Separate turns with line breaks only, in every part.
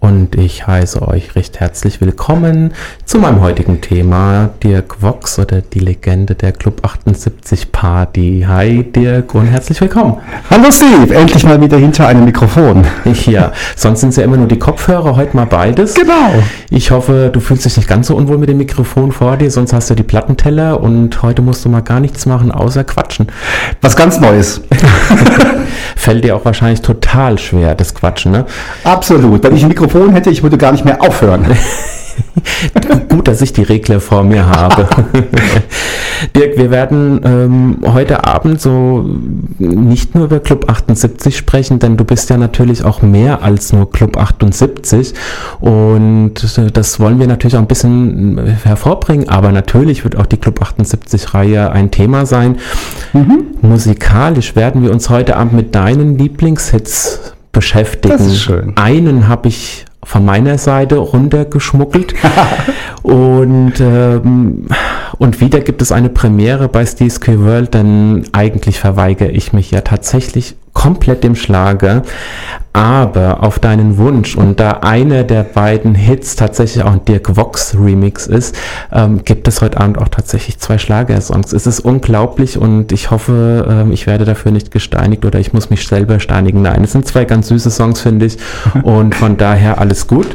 und ich heiße euch recht herzlich willkommen zu meinem heutigen Thema, Dirk Vox oder die Legende der Club 78 Party. Hi Dirk und herzlich willkommen.
Hallo Steve, endlich mal wieder hinter einem Mikrofon.
Ja, sonst sind es ja immer nur die Kopfhörer, heute mal beides.
Genau.
Ich hoffe, du fühlst dich nicht ganz so unwohl mit dem Mikrofon vor dir, sonst hast du die Plattenteller und heute musst du mal gar nichts machen, außer quatschen.
Was ganz Neues.
Fällt dir auch wahrscheinlich total schwer, das Quatschen, ne?
Absolut. Wenn ich ein Mikrofon hätte, ich würde gar nicht mehr aufhören.
Gut, dass ich die Regler vor mir habe. Dirk, wir werden ähm, heute Abend so nicht nur über Club 78 sprechen, denn du bist ja natürlich auch mehr als nur Club 78 und das wollen wir natürlich auch ein bisschen hervorbringen, aber natürlich wird auch die Club 78 Reihe ein Thema sein. Mhm. Musikalisch werden wir uns heute Abend mit deinen Lieblingshits beschäftigen. Das
ist schön.
Einen habe ich von meiner Seite runtergeschmuggelt. und, ähm, und wieder gibt es eine Premiere bei Steve's World, denn eigentlich verweigere ich mich ja tatsächlich komplett dem Schlager, aber auf deinen Wunsch und da einer der beiden Hits tatsächlich auch ein Dirk Vox Remix ist, ähm, gibt es heute Abend auch tatsächlich zwei Schlagersongs. Es ist unglaublich und ich hoffe, ähm, ich werde dafür nicht gesteinigt oder ich muss mich selber steinigen. Nein, es sind zwei ganz süße Songs, finde ich und von daher alles gut.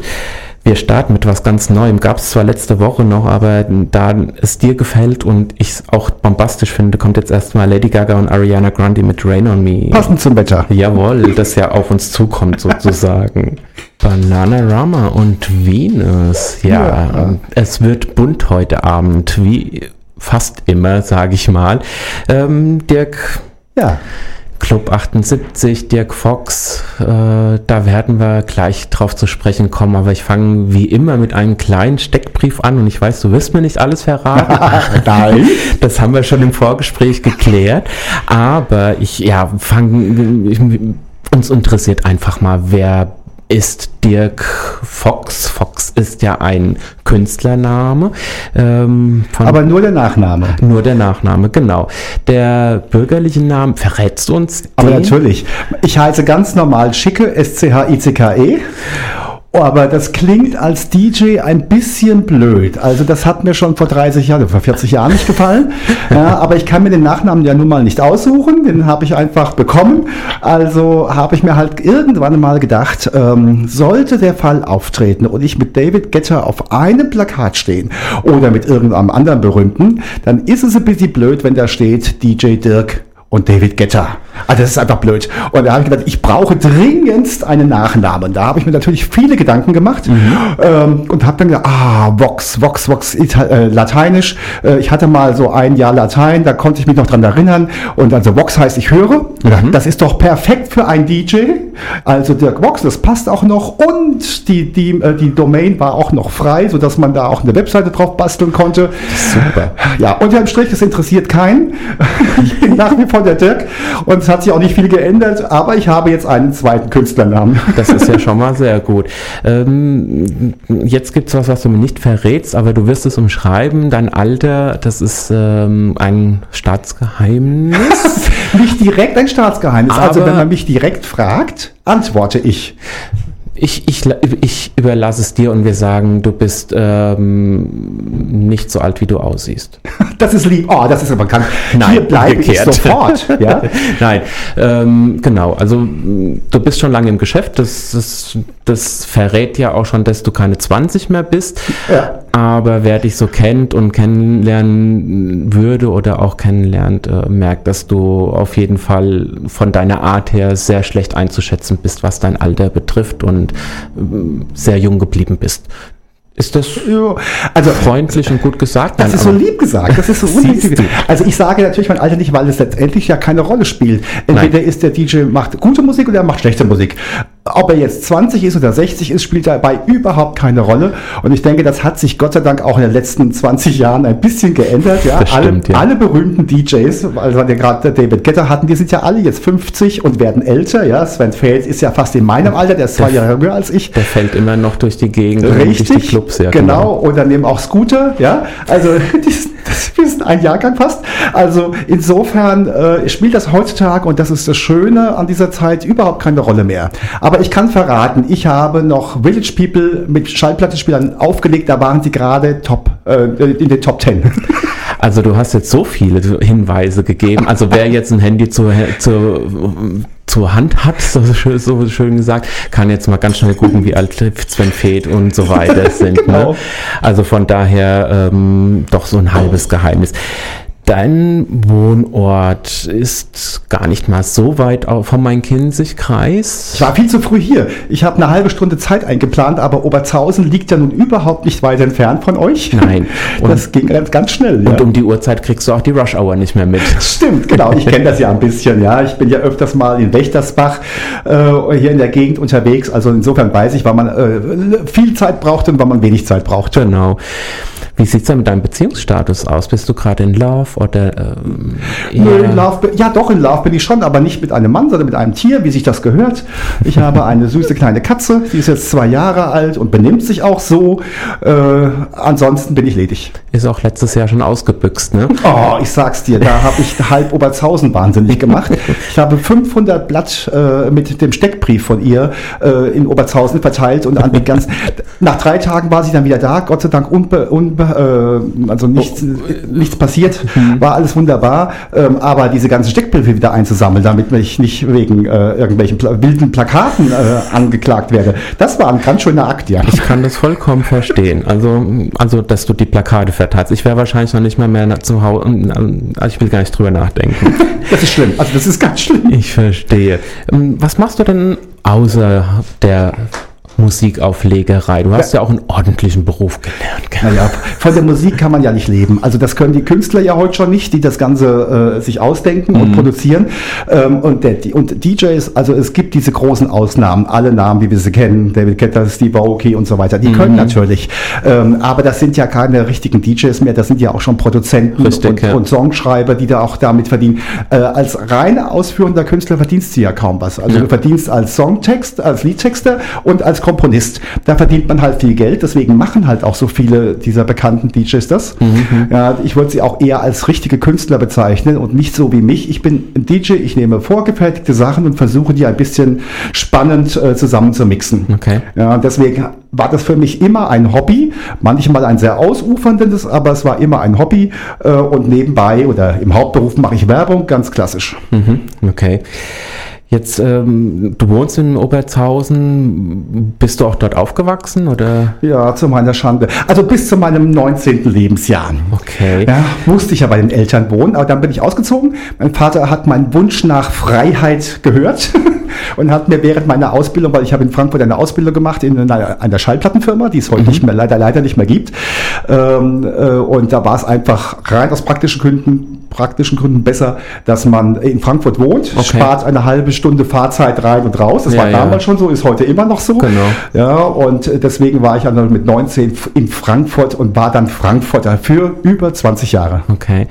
Wir starten mit was ganz Neuem. Gab es zwar letzte Woche noch, aber da es dir gefällt und ich es auch bombastisch finde, kommt jetzt erstmal Lady Gaga und Ariana Grande mit Rain on Me.
Passend zum Wetter.
Jawohl, das ja auf uns zukommt sozusagen. Bananarama und Venus. Ja, ja, es wird bunt heute Abend, wie fast immer, sage ich mal. Ähm, Dirk. Ja. Club 78, Dirk Fox, äh, da werden wir gleich drauf zu sprechen kommen, aber ich fange wie immer mit einem kleinen Steckbrief an und ich weiß, du wirst mir nicht alles verraten. Nein. Das haben wir schon im Vorgespräch geklärt, aber ich, ja, fange, uns interessiert einfach mal, wer ist Dirk Fox. Fox ist ja ein Künstlername.
Ähm, Aber nur der Nachname.
Nur der Nachname, genau. Der bürgerliche Name, verrätst uns?
Den? Aber natürlich. Ich heiße ganz normal Schicke, S-C-H-I-C-K-E. Oh, aber das klingt als DJ ein bisschen blöd. Also das hat mir schon vor 30 Jahren, vor 40 Jahren nicht gefallen. Ja, aber ich kann mir den Nachnamen ja nun mal nicht aussuchen. Den habe ich einfach bekommen. Also habe ich mir halt irgendwann mal gedacht, ähm, sollte der Fall auftreten und ich mit David Getter auf einem Plakat stehen oder mit irgendeinem anderen Berühmten, dann ist es ein bisschen blöd, wenn da steht DJ Dirk und David Getter. Also das ist einfach blöd. Und da habe ich gedacht, ich brauche dringendst einen Nachnamen. Da habe ich mir natürlich viele Gedanken gemacht mhm. ähm, und habe dann gedacht, ah, Vox, Vox, Vox, Ital äh, Lateinisch. Äh, ich hatte mal so ein Jahr Latein, da konnte ich mich noch dran erinnern. Und also Vox heißt, ich höre. Mhm. Das ist doch perfekt für einen DJ. Also Dirk Vox, das passt auch noch. Und die, die, äh, die Domain war auch noch frei, sodass man da auch eine Webseite drauf basteln konnte. Super. Ja, unterm Strich, das interessiert keinen. ich bin nach wie vor der Dirk. Und es hat sich auch nicht viel geändert, aber ich habe jetzt einen zweiten Künstlernamen.
Das ist ja schon mal sehr gut. Ähm, jetzt gibt es was, was du mir nicht verrätst, aber du wirst es umschreiben. Dein Alter, das ist ähm, ein Staatsgeheimnis.
nicht direkt ein Staatsgeheimnis. Aber also wenn man mich direkt fragt, antworte ich.
Ich, ich, ich überlasse es dir und wir sagen, du bist ähm, nicht so alt, wie du aussiehst.
Das ist lieb. Oh, das ist aber krank.
Nein, Hier bleibe ich sofort. ja? Nein, ähm, genau. Also du bist schon lange im Geschäft. Das, das, das verrät ja auch schon, dass du keine 20 mehr bist. Ja. Aber wer dich so kennt und kennenlernen würde oder auch kennenlernt, äh, merkt, dass du auf jeden Fall von deiner Art her sehr schlecht einzuschätzen bist, was dein Alter betrifft und und äh, sehr jung geblieben bist. Ist das also, freundlich und gut gesagt?
Das Nein, ist so lieb gesagt. Das ist so unlieb. Also ich sage natürlich mein Alter nicht, weil es letztendlich ja keine Rolle spielt. Entweder Nein. ist der DJ macht gute Musik oder er macht schlechte Musik. Ob er jetzt 20 ist oder 60 ist, spielt dabei überhaupt keine Rolle. Und ich denke, das hat sich Gott sei Dank auch in den letzten 20 Jahren ein bisschen geändert. Ja,
Das stimmt,
alle,
ja.
alle berühmten DJs, also wir gerade David Getter hatten, die sind ja alle jetzt 50 und werden älter. Ja, Sven Feld ist ja fast in meinem Alter, der ist zwei Jahre jünger als ich.
Der fällt immer noch durch die Gegend
Richtig,
durch die Clubs. Ja,
genau. Und dann nehmen auch Scooter, ja. Also die sind, das, wir sind ein Jahrgang fast. Also insofern äh, spielt das heutzutage und das ist das Schöne an dieser Zeit überhaupt keine Rolle mehr. Aber ich kann verraten, ich habe noch Village People mit Schallplattenspielern aufgelegt, da waren sie gerade top äh, in den Top 10.
Also du hast jetzt so viele Hinweise gegeben. Also wer jetzt ein Handy zur, zur, zur Hand hat, so, schön- so schön gesagt, kann jetzt mal ganz schnell gucken, wie alt Sven Feth und so weiter sind.
Genau.
Ne? Also von daher ähm, doch so ein halbes Geheimnis. Dein Wohnort ist gar nicht mal so weit vom Main-Kinzig-Kreis.
Ich war viel zu früh hier. Ich habe eine halbe Stunde Zeit eingeplant, aber Oberzhausen liegt ja nun überhaupt nicht weit entfernt von euch.
Nein. Und-
das ging ganz, ganz schnell. Ja.
Und um die Uhrzeit kriegst du auch die Rush-Hour nicht mehr mit.
Stimmt, genau. Ich kenne das ja ein bisschen. Ja, ich bin ja öfters mal in Wächtersbach äh, hier in der Gegend unterwegs. Also insofern weiß ich, wann man äh, viel Zeit braucht und wann man wenig Zeit braucht.
Genau. Wie sieht's denn mit deinem Beziehungsstatus aus? Bist du gerade in Love oder ähm,
Nö, in Love, ja, doch, in Love bin ich schon, aber nicht mit einem Mann, sondern mit einem Tier, wie sich das gehört. Ich habe eine süße kleine Katze, die ist jetzt zwei Jahre alt und benimmt sich auch so. Äh, ansonsten bin ich ledig.
ist auch letztes Jahr schon ausgebüxt, ne?
Oh, ich sag's dir, da habe ich halb Oberzhausen wahnsinnig gemacht. Ich habe 500 Blatt äh, mit dem Steckbrief von ihr äh, in Oberzhausen verteilt und an den ganzen. Nach drei Tagen war sie dann wieder da, Gott sei Dank unbe, unbe, äh, also nichts, nichts passiert, war alles wunderbar. Ähm, aber diese ganzen Steckbriefe wieder einzusammeln, damit ich nicht wegen äh, irgendwelchen Pla wilden Plakaten äh, angeklagt werde, das war ein ganz schöner Akt, ja.
Ich kann das vollkommen verstehen. Also, also dass du die Plakate verteilst. Ich wäre wahrscheinlich noch nicht mal mehr zu Hause. Also ich will gar nicht drüber nachdenken.
Das ist schlimm. Also das ist ganz schlimm.
Ich verstehe. Ähm, Was machst du denn außer der Musikauflegerei? Du hast ja, auch einen ordentlichen Beruf gelernt.
Naja, von der Musik kann man ja nicht leben. Also das können die Künstler ja heute schon nicht, die das Ganze äh, sich ausdenken und produzieren. Ähm, und, der, und DJs, also es gibt diese großen Ausnahmen, alle Namen, wie wir sie kennen, David Guetta, Steve Aoki und so weiter, die können natürlich. Ähm, aber das sind ja keine richtigen DJs mehr, das sind ja auch schon Produzenten
Richtig,
und,
ja.
und Songschreiber, die da auch damit verdienen. Äh, als reine ausführender Künstler verdienst du ja kaum was. Also
Ja.
du verdienst als Songtext, als Liedtexter und als Komponist. Da verdient man halt viel Geld, deswegen machen halt auch so viele dieser bekannten DJs das. Ja, ich würde sie auch eher als richtige Künstler bezeichnen und nicht so wie mich. Ich bin ein DJ, ich nehme vorgefertigte Sachen und versuche die ein bisschen spannend äh, zusammen zu mixen.
Okay.
Ja, deswegen war das für mich immer ein Hobby, manchmal ein sehr ausuferndes, aber es war immer ein Hobby äh, und nebenbei oder im Hauptberuf mache ich Werbung, ganz klassisch.
Mhm, okay. Jetzt, ähm, du wohnst in Oberzhausen. Bist du auch dort aufgewachsen oder?
Ja, zu meiner Schande. Also bis zu meinem 19. Lebensjahr.
Okay.
Ja, musste ich ja bei den Eltern wohnen, aber dann bin ich ausgezogen. Mein Vater hat meinen Wunsch nach Freiheit gehört und hat mir während meiner Ausbildung, weil ich habe in Frankfurt eine Ausbildung gemacht in einer, einer Schallplattenfirma, die es heute nicht mehr, leider, leider nicht mehr gibt. Ähm, äh, und da war es einfach rein aus praktischen Gründen, praktischen Gründen besser, dass man in Frankfurt wohnt,
Okay.
spart eine halbe Stunde Fahrzeit rein und raus. Das
Ja,
war
ja.
damals schon so, ist heute immer noch so.
Genau.
Ja, und deswegen war ich dann mit 19 in Frankfurt und war dann Frankfurter für über 20 Jahre.
Okay,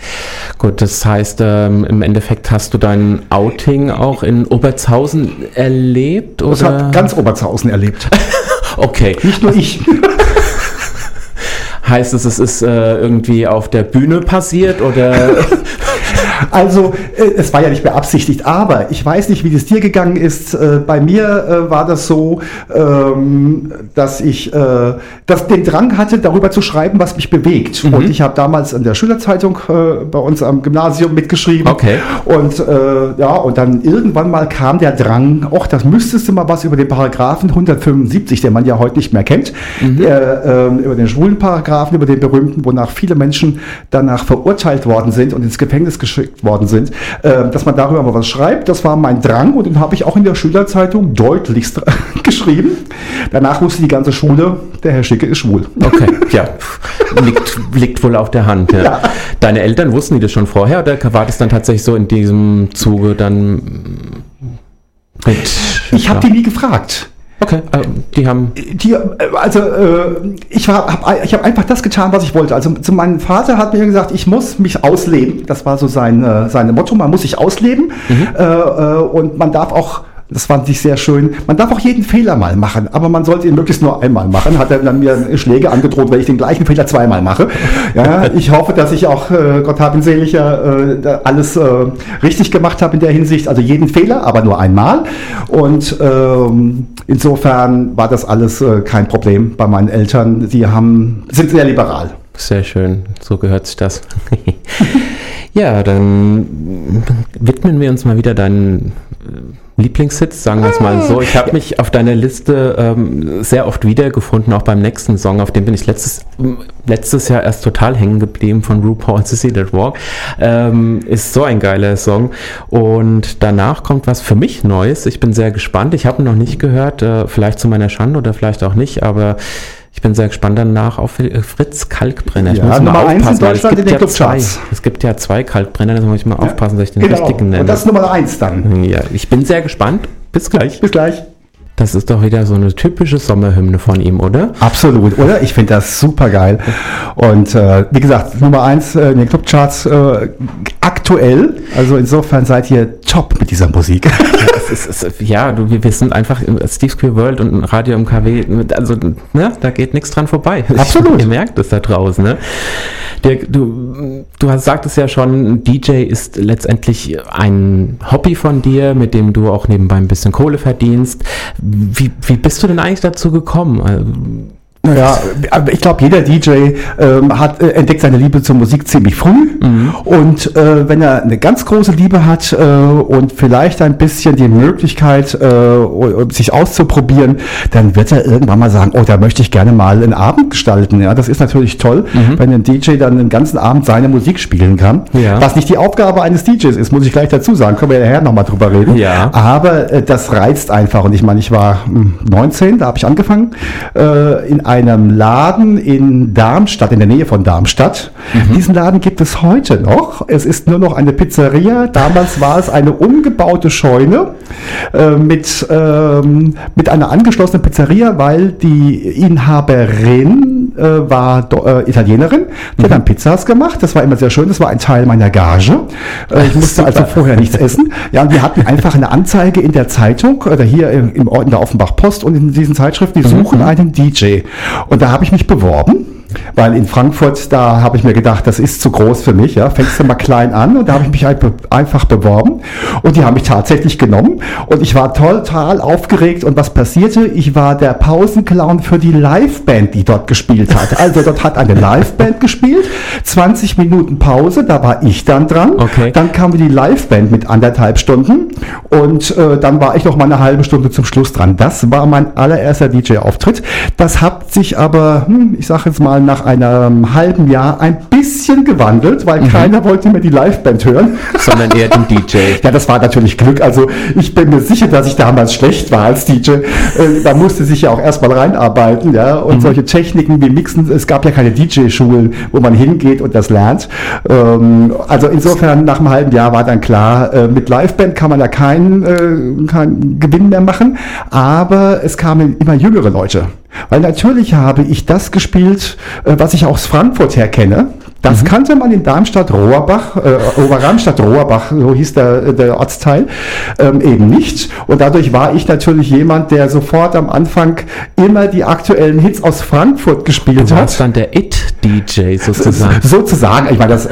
gut, das heißt, ähm, im Endeffekt hast du dein Outing auch in Oberzhausen erlebt? Oder?
Das hat ganz Oberzhausen erlebt.
okay,
Nicht nur ich.
heißt es, es ist äh, irgendwie auf der Bühne passiert oder?
Also, äh, es war ja nicht beabsichtigt, aber ich weiß nicht, wie das dir gegangen ist. Äh, bei mir äh, war das so, ähm, dass ich dass den Drang hatte, darüber zu schreiben, was mich bewegt. Und ich habe damals in der Schülerzeitung bei uns am Gymnasium mitgeschrieben.
Okay.
Und ja, und dann irgendwann mal kam der Drang, ach, das müsstest du mal was über den Paragraphen 175, den man ja heute nicht mehr kennt, der, ähm, über den schwulen Paragraphen, über den berühmten, wonach viele Menschen danach verurteilt worden sind und ins Gefängnis geschickt worden sind, äh, dass man darüber mal was schreibt. Das war mein Drang und den habe ich auch in der Schülerzeitung deutlichst geschrieben. Danach wusste die ganze Schule, der Herr Schicke ist schwul.
Okay, ja, liegt, liegt wohl auf der Hand. Ja.
Ja.
Deine Eltern wussten die das schon vorher oder war das dann tatsächlich so in diesem Zuge dann mit?
Ich habe die nie gefragt.
Okay, ähm, die haben.
Die, äh, also äh, ich habe hab, ich hab einfach das getan, was ich wollte. Also zu meinem Vater hat mir gesagt, ich muss mich ausleben. Das war so sein, äh, sein Motto, man muss sich ausleben. Mhm. Äh, äh, und man darf auch das fand ich sehr schön. Man darf auch jeden Fehler mal machen, aber man sollte ihn möglichst nur einmal machen. Hat er dann mir Schläge angedroht, wenn ich den gleichen Fehler zweimal mache. Ja, ich hoffe, dass ich auch, äh, Gott hab ihn seliger, äh, alles äh, richtig gemacht habe in der Hinsicht. Also jeden Fehler, aber nur einmal. Und ähm, insofern war das alles äh, kein Problem bei meinen Eltern. Sie haben, sind sehr liberal.
Sehr schön, so gehört sich das. ja, dann widmen wir uns mal wieder deinen Lieblingshits, sagen wir es mal so. Ich habe mich auf deiner Liste ähm, sehr oft wiedergefunden, auch beim nächsten Song, auf dem bin ich letztes, letztes Jahr erst total hängen geblieben von RuPaul To See That Walk. Ähm, ist so ein geiler Song. Und danach kommt was für mich Neues. Ich bin sehr gespannt. Ich habe ihn noch nicht gehört, äh, vielleicht zu meiner Schande oder vielleicht auch nicht, aber ich bin sehr gespannt danach auf Fritz Kalkbrenner. Ich
ja, muss mal aufpassen, weil es gibt,
ja zwei, es gibt ja zwei Kalkbrenner, da muss ich mal ja, aufpassen, dass ich den
genau.
richtigen nenne.
Und das ist Nummer eins dann.
Ja, ich bin sehr gespannt. Bis gleich.
Bis gleich.
Das ist doch wieder so eine typische Sommerhymne von ihm, oder?
Absolut, oder? Ich finde das super geil. Und äh, wie gesagt, Nummer eins äh, in den Clubcharts äh, aktuell. Also insofern seid ihr top mit dieser Musik.
Ja, ist, ist, ja du, wir sind einfach Steve's Queer World und Radio MKW, also ne, da geht nichts dran vorbei.
Absolut.
ihr merkt es da draußen. Ne? Der, du, du hast, sagtest ja schon, DJ ist letztendlich ein Hobby von dir, mit dem du auch nebenbei ein bisschen Kohle verdienst. Wie, wie bist du denn eigentlich dazu gekommen?
Naja, ich glaube, jeder DJ ähm, hat äh, entdeckt seine Liebe zur Musik ziemlich früh. Mhm. Und äh, wenn er eine ganz große Liebe hat äh, und vielleicht ein bisschen die Möglichkeit, äh, sich auszuprobieren, dann wird er irgendwann mal sagen, oh, da möchte ich gerne mal einen Abend gestalten. Ja, das ist natürlich toll, mhm. wenn ein DJ dann den ganzen Abend seine Musik spielen kann. Ja. Was nicht die Aufgabe eines DJs ist, muss ich gleich dazu sagen. Können wir ja nachher nochmal drüber reden.
Ja.
Aber äh, das reizt einfach. Und ich meine, ich war 19, hm, da habe ich angefangen, äh, in einem Laden in Darmstadt, in der Nähe von Darmstadt. Mhm. Diesen Laden gibt es heute noch. Es ist nur noch eine Pizzeria. Damals war es eine umgebaute Scheune äh, mit, ähm, mit einer angeschlossenen Pizzeria, weil die Inhaberin äh, war äh, Italienerin. Die mhm. hat dann Pizzas gemacht. Das war immer sehr schön. Das war ein Teil meiner Gage. Äh, ich musste also vorher nichts essen. Ja, und wir hatten einfach eine Anzeige in der Zeitung oder hier im, im in der Offenbach Post und in diesen Zeitschriften, die mhm. suchen mhm. einen DJ. Und da habe ich mich beworben weil in Frankfurt, da habe ich mir gedacht, das ist zu groß für mich. Ja, fängst du mal klein an und da habe ich mich einfach beworben und die haben mich tatsächlich genommen und ich war total aufgeregt und was passierte? Ich war der Pausenclown für die Liveband, die dort gespielt hat. Also dort hat eine Liveband gespielt, 20 Minuten Pause, da war ich dann dran.
Okay.
Dann kam die Liveband mit anderthalb Stunden und äh, dann war ich noch mal eine halbe Stunde zum Schluss dran. Das war mein allererster DJ-Auftritt. Das hat sich aber, hm, ich sage jetzt mal nach einem halben Jahr ein bisschen gewandelt, weil mhm. keiner wollte mehr die Liveband hören.
Sondern eher den DJ.
ja, das war natürlich Glück. Also ich bin mir sicher, dass ich damals schlecht war als DJ. Äh, da musste sich ja auch erstmal reinarbeiten, ja. Und mhm. solche Techniken wie Mixen, es gab ja keine DJ-Schulen, wo man hingeht und das lernt. Ähm, also insofern nach einem halben Jahr war dann klar, äh, mit Liveband kann man da keinen, äh, keinen Gewinn mehr machen. Aber es kamen immer jüngere Leute. Weil natürlich habe ich das gespielt, äh, was ich aus Frankfurt her kenne. Das mhm. kannte man in Darmstadt-Rohrbach, äh, Oberramstadt-Rohrbach, so hieß der, der Ortsteil, ähm, eben nicht. Und dadurch war ich natürlich jemand, der sofort am Anfang immer die aktuellen Hits aus Frankfurt gespielt
du
hat.
dann der It-DJ sozusagen.
sozusagen, ich meine das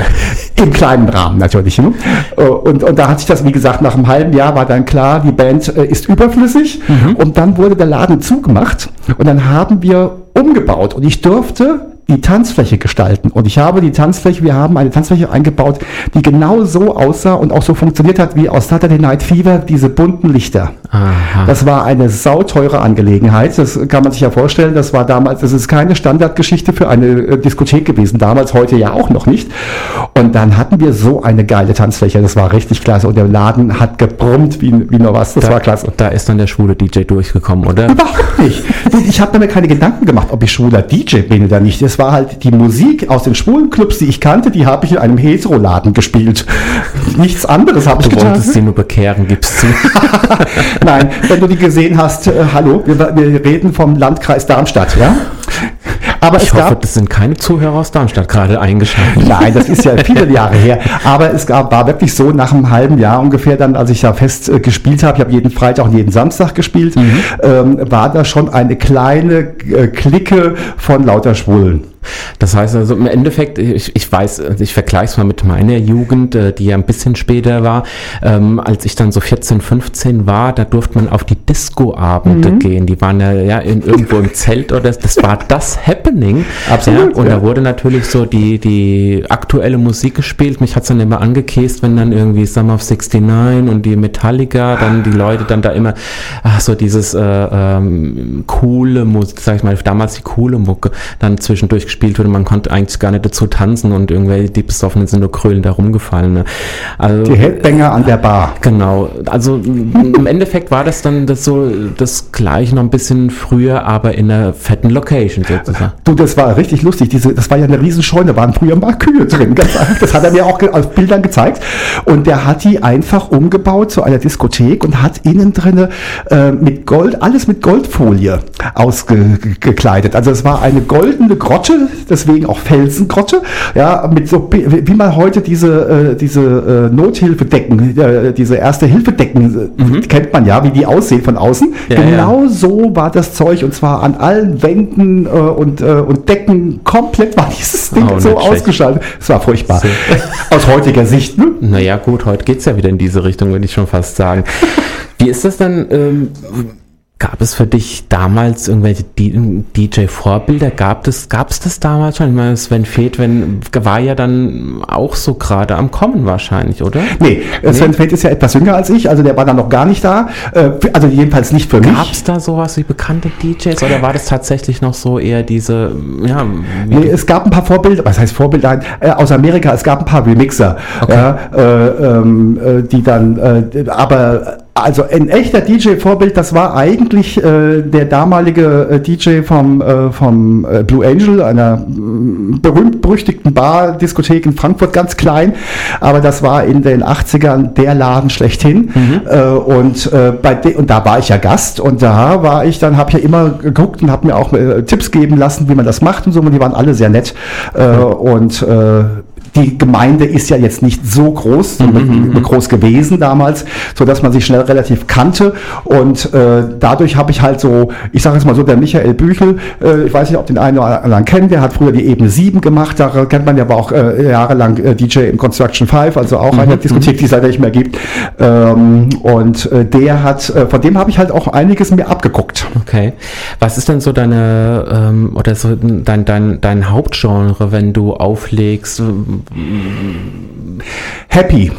im kleinen Rahmen natürlich. Ne? Äh, und, und da hat sich das, wie gesagt, nach einem halben Jahr war dann klar, die Band äh, ist überflüssig. Mhm. Und dann wurde der Laden zugemacht. Und dann haben wir umgebaut. Und ich durfte die Tanzfläche gestalten. Und ich habe die Tanzfläche, wir haben eine Tanzfläche eingebaut, die genau so aussah und auch so funktioniert hat wie aus Saturday Night Fever, diese bunten Lichter. Aha. Das war eine sauteure Angelegenheit. Das kann man sich ja vorstellen. Das war damals, das ist keine Standardgeschichte für eine äh, Diskothek gewesen. Damals, heute ja auch noch nicht. Und dann hatten wir so eine geile Tanzfläche. Das war richtig klasse. Und der Laden hat gebrummt wie, wie nur was. Das
da,
war klasse.
Da ist dann der schwule DJ durchgekommen, oder?
Überhaupt nicht. Ich habe mir keine Gedanken gemacht, ob ich schwuler DJ bin oder nicht. Das war halt die Musik aus den schwulen Clubs, die ich kannte, die habe ich in einem Heteroladen gespielt. Nichts anderes habe ich
Du
getan.
wolltest sie nur bekehren, gibst du.
Nein, wenn du die gesehen hast, äh, hallo, wir, wir reden vom Landkreis Darmstadt, ja? Aber
Ich
es
hoffe,
gab
das sind keine Zuhörer aus Darmstadt gerade eingeschaltet.
Nein, das ist ja viele Jahre her. Aber es gab, war wirklich so, nach einem halben Jahr ungefähr, dann, als ich da fest äh, gespielt habe, ich habe jeden Freitag und jeden Samstag gespielt, ähm, war da schon eine kleine äh, Clique von lauter Schwulen.
Das heißt also im Endeffekt, ich, ich weiß, also ich vergleiche es mal mit meiner Jugend, äh, die ja ein bisschen später war. Ähm, als ich dann so 14, 15 war, da durfte man auf die Disco-Abende
Mhm.
gehen. Die waren ja, ja in, irgendwo im Zelt oder das war das Happening.
Absolut,
Ja, und
ja.
da wurde natürlich so die, die aktuelle Musik gespielt. Mich hat es dann immer angekäst, wenn dann irgendwie Summer of 69 und die Metallica, dann die Leute dann da immer, ach so dieses äh, ähm, coole Musik, sag ich mal, damals die coole Mucke, dann zwischendurch gespielt wurde. Man konnte eigentlich gar nicht dazu tanzen und irgendwelche die Besoffenen sind nur krölend da rumgefallen. Ne? Also,
Die Headbanger an der Bar.
Genau, also im Endeffekt war das dann das so das gleiche noch ein bisschen früher, aber in einer fetten Location sozusagen.
Du, das war richtig lustig. Diese, das war ja eine Riesenscheune, da waren früher mal Kühe drin. Ganz einfach. Das hat er mir auch auf Bildern gezeigt. Und der hat die einfach umgebaut zu einer Diskothek und hat innen drinne äh, mit Gold, alles mit Goldfolie ausgekleidet. Also es war eine goldene Grotte, deswegen auch Felsengrotte, ja, mit so, wie man heute diese, äh, diese äh, Nothilfedecken, äh, diese Erste-Hilfedecken, äh, kennt man ja, wie die aussehen von außen.
Ja, ja.
genau so war das Zeug und zwar an allen Wänden äh, und, äh, und Decken komplett war dieses Ding
Oh,
so
schlecht.
ausgeschaltet. Es war furchtbar.
So.
Aus heutiger Sicht, ne?
Naja, gut, heute geht's ja wieder in diese Richtung, würde ich schon fast sagen. Wie ist das dann? Ähm, gab es für dich damals irgendwelche DJ-Vorbilder? Gab es gab es das damals schon? Ich meine, Sven Feth war ja dann auch so gerade am Kommen wahrscheinlich, oder?
Nee, äh, Sven Feth ist ja etwas jünger als ich, also der war dann noch gar nicht da. Äh, Also jedenfalls nicht für
Gab
mich.
es da sowas wie bekannte DJs oder war das tatsächlich noch so eher diese, ja,
Nee, es gab ein paar Vorbilder, was heißt Vorbilder? Äh, aus Amerika, es gab ein paar Remixer, ja, äh, ähm, äh, die dann, äh, aber also ein echter DJ-Vorbild, das war eigentlich äh, der damalige äh, DJ vom, äh, vom äh, Blue Angel, einer mm, berühmt-berüchtigten Bar, Diskothek in Frankfurt, ganz klein, aber das war in den 80ern der Laden schlechthin. Äh, und, äh, bei de und da war ich ja Gast. Und da war ich, dann habe ich ja immer geguckt und habe mir auch äh, Tipps geben lassen, wie man das macht und so, und die waren alle sehr nett. Äh, und äh, die Gemeinde ist ja jetzt nicht so groß, so groß gewesen damals, so dass man sich schnell relativ kannte und äh, dadurch habe ich halt so, ich sage jetzt mal so, der Michael Büchel, äh, ich weiß nicht, ob den einen oder anderen kennt, der hat früher die Ebene 7 gemacht, da kennt man ja aber auch äh, jahrelang äh, DJ im Construction 5, also auch eine Diskothek, die es leider nicht mehr gibt ähm, und äh, der hat, äh, von dem habe ich halt auch einiges mir abgeguckt.
Okay. Was ist denn so deine ähm, oder so dein, dein, dein Hauptgenre, wenn du auflegst?
Happy.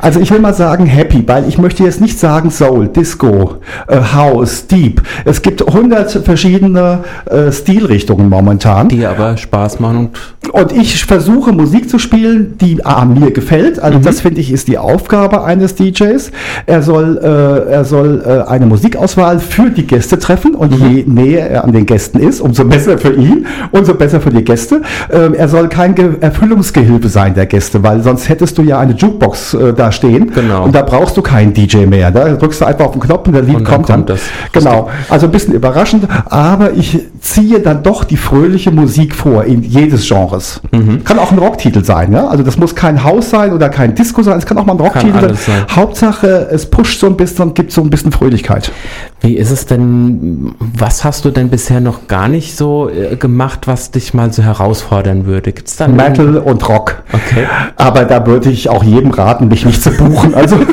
Also ich will mal sagen Happy, weil ich möchte jetzt nicht sagen Soul, Disco, äh, House, Deep. Es gibt hundert verschiedene äh, Stilrichtungen momentan.
Die aber Spaß machen und
Und ich versuche Musik zu spielen, die A, mir gefällt. Also das finde ich ist die Aufgabe eines DJs. Er soll, äh, er soll äh, eine Musikauswahl für die Gäste treffen und je näher er an den Gästen ist, umso besser für ihn, umso besser für die Gäste. Ähm, er soll kein Ge Erfüllungsgehilfe sein der Gäste, weil sonst hättest du ja eine Jukebox äh, da stehen
Genau.
und da brauchst du keinen DJ mehr. Da drückst du einfach auf den Knopf und der Lied
Und dann
kommt dann.
kommt das.
Genau. Also ein bisschen überraschend, aber ich ziehe dann doch die fröhliche Musik vor in jedes Genres.
Mhm.
Kann auch ein Rocktitel sein, ja? Also das muss kein Haus sein oder kein Disco sein, es kann auch mal ein Rocktitel sein.
sein.
Hauptsache, es pusht so ein bisschen und gibt so ein bisschen Fröhlichkeit.
wie ist es denn, was hast du denn bisher noch gar nicht so äh, gemacht, was dich mal so herausfordern würde? Gibt's da
Metal und Rock.
Okay.
Aber da würde ich auch jedem raten, mich nicht zu buchen. Also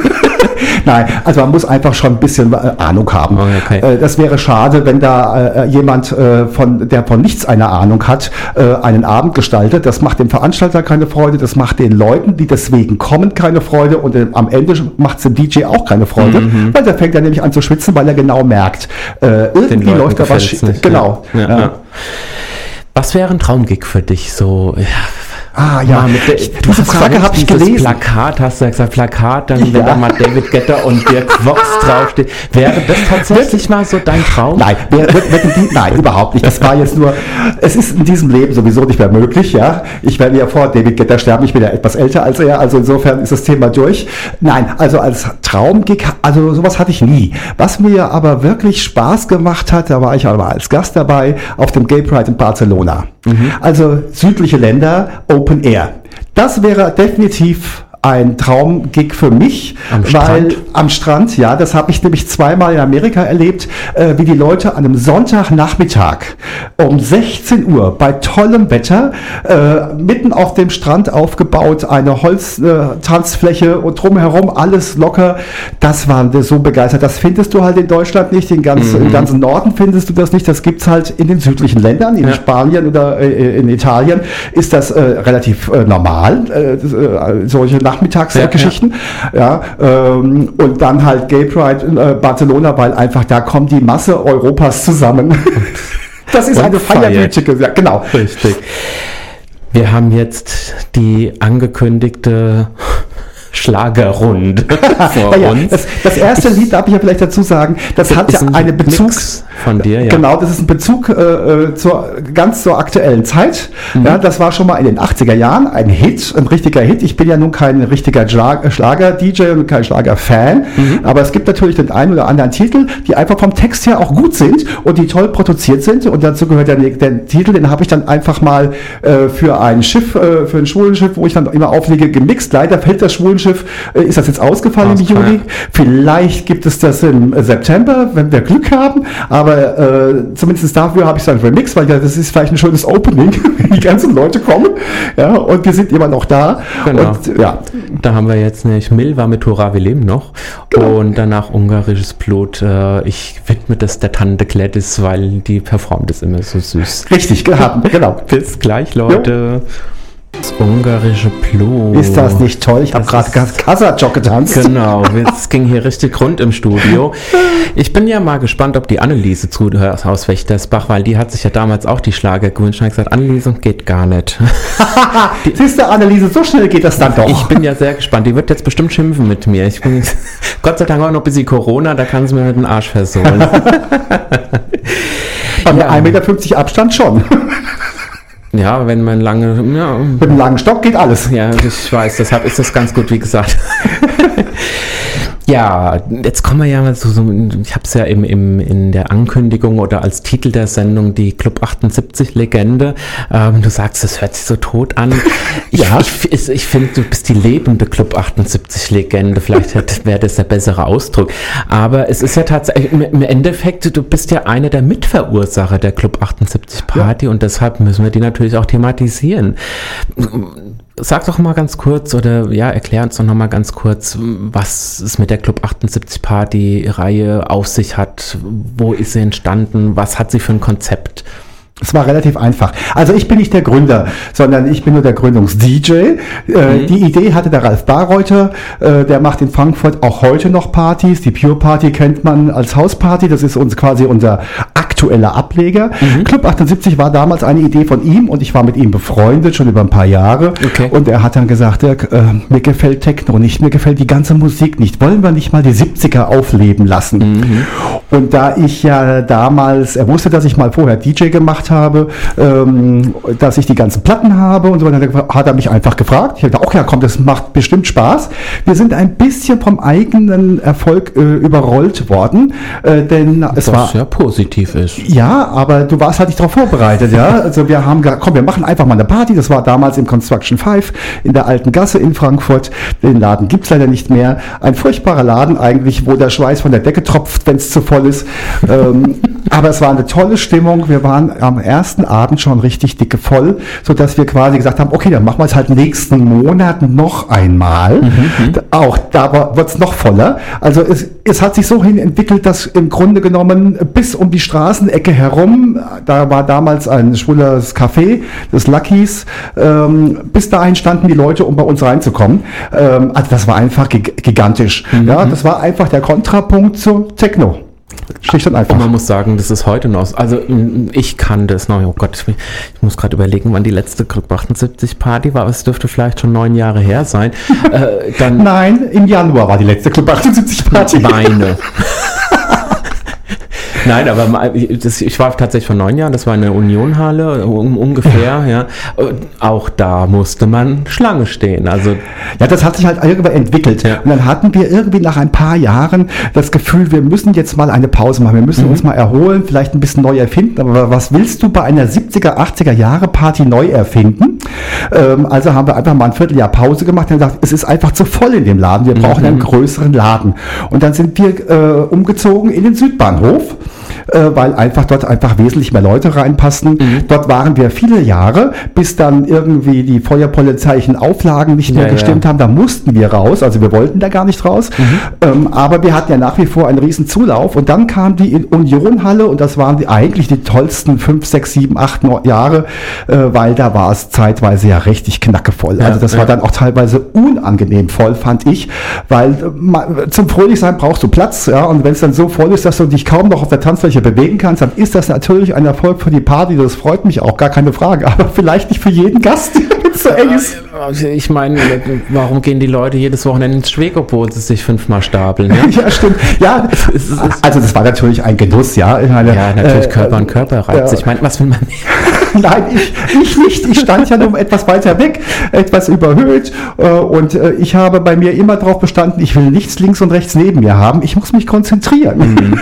Nein, also man muss einfach schon ein bisschen äh, Ahnung haben.
Okay.
Äh, das wäre schade, wenn da äh, jemand, von, der von nichts eine Ahnung hat, einen Abend gestaltet. Das macht dem Veranstalter keine Freude, das macht den Leuten, die deswegen kommen, keine Freude und am Ende macht es dem DJ auch keine Freude,
Mhm.
weil der fängt dann nämlich an zu schwitzen, weil er genau merkt, irgendwie läuft da was schief. Genau.
Ja, Ja.
ja.
Was wäre ein Traumgig für dich so? Ja,
Ah ja,
mit der, du
diese
hast
Frage
ja
habe ich gelesen.
Plakat, hast du ja gesagt, Plakat, dann wenn
Ja.
da mal David Getter und Dirk Vox draufsteht. Wäre das tatsächlich mal so dein Traum?
Nein, wer, wer, die, nein, überhaupt nicht. Das war jetzt nur, es ist in diesem Leben sowieso nicht mehr möglich, ja. Ich werde ja vor David Getter sterben, ich bin ja etwas älter als er, also insofern ist das Thema durch. Nein, also als Traumgig, also sowas hatte ich nie. Was mir aber wirklich Spaß gemacht hat, da war ich aber als Gast dabei, auf dem Gay Pride in Barcelona. Also südliche Länder, Open Air. Das wäre definitiv ein Traumgig für mich,
Am
weil am Strand, ja, das habe ich nämlich zweimal in Amerika erlebt, äh, wie die Leute an einem Sonntagnachmittag um 16 Uhr bei tollem Wetter äh, mitten auf dem Strand aufgebaut, eine Holztanzfläche äh, und drumherum alles locker. Das waren wir so begeistert. Das findest du halt in Deutschland nicht, in ganz, im ganzen Norden findest du das nicht. Das gibt's halt in den südlichen Ländern, in
Ja.
Spanien oder äh, in Italien ist das äh, relativ äh, normal, äh, äh, solche Nachmittagsgeschichten. Ja, ähm, und dann halt Gay Pride in äh, Barcelona, weil einfach da kommt die Masse Europas zusammen. Das ist
Und
eine
feiert.
feierliche, ja, genau.
Richtig. Wir haben jetzt die angekündigte Schlagerrunde vor
Ja, ja,
uns.
das, das erste Lied, darf ich ja vielleicht dazu sagen, das hat
ist
ja
ein
eine Bezug.
Mix von dir, ja.
Genau, das ist ein Bezug äh, äh, zur ganz zur aktuellen Zeit.
Mhm.
Ja, das war schon mal in den 80er Jahren ein Hit, ein richtiger Hit. Ich bin ja nun kein richtiger Schlag- Schlager-DJ und kein Schlager-Fan,
Mhm.
aber es gibt natürlich den einen oder anderen Titel, die einfach vom Text her auch gut sind und die toll produziert sind. Und dazu gehört der, der Titel, den habe ich dann einfach mal äh, für ein Schiff, äh, für ein Schwulenschiff, wo ich dann immer auflege, gemixt. Leider fällt das Schwulenschiff, äh, ist das jetzt ausgefallen im
Ausfallen.
Juli. Vielleicht gibt es das im äh, September, wenn wir Glück haben. Aber äh, zumindest dafür habe ich es dann remixed, weil ja, das ist vielleicht ein schönes Opening. Die ganzen Leute kommen. Ja, und wir sind immer noch da.
Genau.
Und, ja,
Da haben wir jetzt nicht Milva mit Hurra wir leben noch
Genau.
und danach ungarisches Blut. Äh, Ich widme das der Tante Gladys, weil die performt es immer so süß.
richtig gehabt. Genau.
Bis gleich, Leute. Das ungarische Blut.
Ist das nicht toll? Ich habe gerade Kasachok getanzt.
Genau, es ging hier richtig rund im Studio. Ich bin ja mal gespannt, ob die Anneliese zuhört aus Wächtersbach, weil die hat sich ja damals auch die Schlager gewünscht und hat gesagt, Anneliese geht gar nicht.
Siehst du, Anneliese, so schnell geht das dann doch.
Ich bin ja sehr gespannt. Die wird jetzt bestimmt schimpfen mit mir. Ich bin Gott sei Dank auch noch ein bisschen Corona, da kann sie mir den Arsch versohlen.
Bei
ja.
1,50 Meter Abstand schon.
Ja, wenn man lange. Ja,
Mit einem langen Stock geht alles.
ja ich weiß, deshalb ist das ganz gut, wie gesagt. Ja, jetzt kommen wir ja mal zu so, ich habe es ja im, im, in der Ankündigung oder als Titel der Sendung die Club 78 Legende. Ähm, du sagst, das hört sich so tot an.
Ja.
ich, ich, ich finde, du bist die lebende Club 78 Legende. Vielleicht wäre das der bessere Ausdruck. Aber es ist ja tatsächlich, im, im Endeffekt, du bist ja einer der Mitverursacher der Club 78 Party und deshalb müssen wir die natürlich auch thematisieren. Sag doch mal ganz kurz oder ja, erklär uns doch noch mal ganz kurz, was es mit der Club 78 Party Reihe auf sich hat. Wo ist sie entstanden? Was hat sie für ein Konzept?
Es war relativ einfach. Also ich bin nicht der Gründer, sondern ich bin nur der Gründungs-DJ. Äh, Die Idee hatte der Ralf Barreuter, äh, der macht in Frankfurt auch heute noch Partys. Die Pure Party kennt man als Hausparty, das ist uns quasi unser aktueller Ableger. Club 78 war damals eine Idee von ihm und ich war mit ihm befreundet, schon über ein paar Jahre.
Okay.
Und er hat dann gesagt, äh, mir gefällt Techno nicht, mir gefällt die ganze Musik nicht. Wollen wir nicht mal die 70er aufleben lassen? Und da ich ja damals, er wusste, dass ich mal vorher DJ gemacht habe, ähm, dass ich die ganzen Platten habe und so weiter, hat er- mich einfach gefragt. Ich habe gedacht, ach ja, komm, das macht bestimmt Spaß. Wir sind ein bisschen vom eigenen Erfolg äh, überrollt worden, äh, denn es war
Was ja positiv ist.
Ja, aber du warst halt nicht darauf vorbereitet, ja. Also wir haben gesagt, komm, wir machen einfach mal eine Party. Das war damals im Construction 5 in der alten Gasse in Frankfurt. Den Laden gibt's leider nicht mehr. Ein furchtbarer Laden eigentlich, wo der Schweiß von der Decke tropft, wenn es zu voll ist. ähm, aber es war eine tolle Stimmung. Wir waren am ersten Abend schon richtig dicke voll, sodass wir quasi gesagt haben, okay, dann machen wir es halt nächsten Monat noch einmal. Auch da wird es noch voller. Also es, es hat sich so hin entwickelt, dass im Grunde genommen bis um die Straßenecke herum, da war damals ein schwules Café, das Lucky's, ähm, bis dahin standen die Leute, um bei uns reinzukommen. Ähm, also das war einfach gig gigantisch. Ja, das war einfach der Kontrapunkt zu Techno. Schlicht und einfach.
Und man muss sagen, das ist heute noch. Also ich kann das noch. Oh Gott, ich, ich muss gerade überlegen, wann die letzte Club 78 Party war. Es dürfte vielleicht schon neun Jahre her sein.
äh, dann Nein, im Januar war die letzte Club 78 Party.
Meine. Nein, aber das, ich war tatsächlich vor neun Jahren, das war eine Unionhalle um, ungefähr, ja. Auch da musste man Schlange stehen. Also
ja, das hat sich halt irgendwann entwickelt. Ja. Und dann hatten wir irgendwie nach ein paar Jahren das Gefühl, wir müssen jetzt mal eine Pause machen, wir müssen mhm. uns mal erholen, vielleicht ein bisschen neu erfinden. Aber was willst du bei einer 70er, 80er Jahre Party neu erfinden? Ähm, also haben wir einfach mal ein Vierteljahr Pause gemacht und gesagt, es ist einfach zu voll in dem Laden, wir brauchen mhm. einen größeren Laden. Und dann sind wir äh, umgezogen in den Südbahnhof äh, weil einfach dort einfach wesentlich mehr Leute reinpassen. Mhm. Dort waren wir viele Jahre, bis dann irgendwie die feuerpolizeilichen Auflagen nicht mehr ja, gestimmt ja. haben. Da mussten wir raus, also wir wollten da gar nicht raus. Mhm. Ähm, aber wir hatten ja nach wie vor einen riesen Zulauf und dann kam die Unionhalle und das waren die, eigentlich die tollsten fünf, sechs, sieben, acht Jahre, äh, weil da war es zeitweise ja richtig knackevoll. Ja, also das war dann auch teilweise unangenehm voll, fand ich, weil äh, zum Fröhlichsein brauchst du Platz, ja, und wenn es dann so voll ist, dass du dich kaum noch auf der Tanzfläche Fläche bewegen kannst, dann ist das natürlich ein Erfolg für die Party. Das freut mich auch, gar keine Frage. Aber vielleicht nicht für jeden Gast, wenn es so eng ist.
Also ich meine, warum gehen die Leute jedes Wochenende ins Schweg, obwohl sie sich fünfmal stapeln?
Ja, ja stimmt. Ja, also das war natürlich ein Genuss, ja.
Meine, ja, natürlich äh, Körper an Körper reizt. Äh, ich meine, was will man
Nein, ich, ich nicht. Ich stand ja nur etwas weiter weg, etwas überhöht. Äh, und äh, ich habe bei mir immer darauf bestanden, ich will nichts links und rechts neben mir haben. Ich muss mich konzentrieren. Mhm.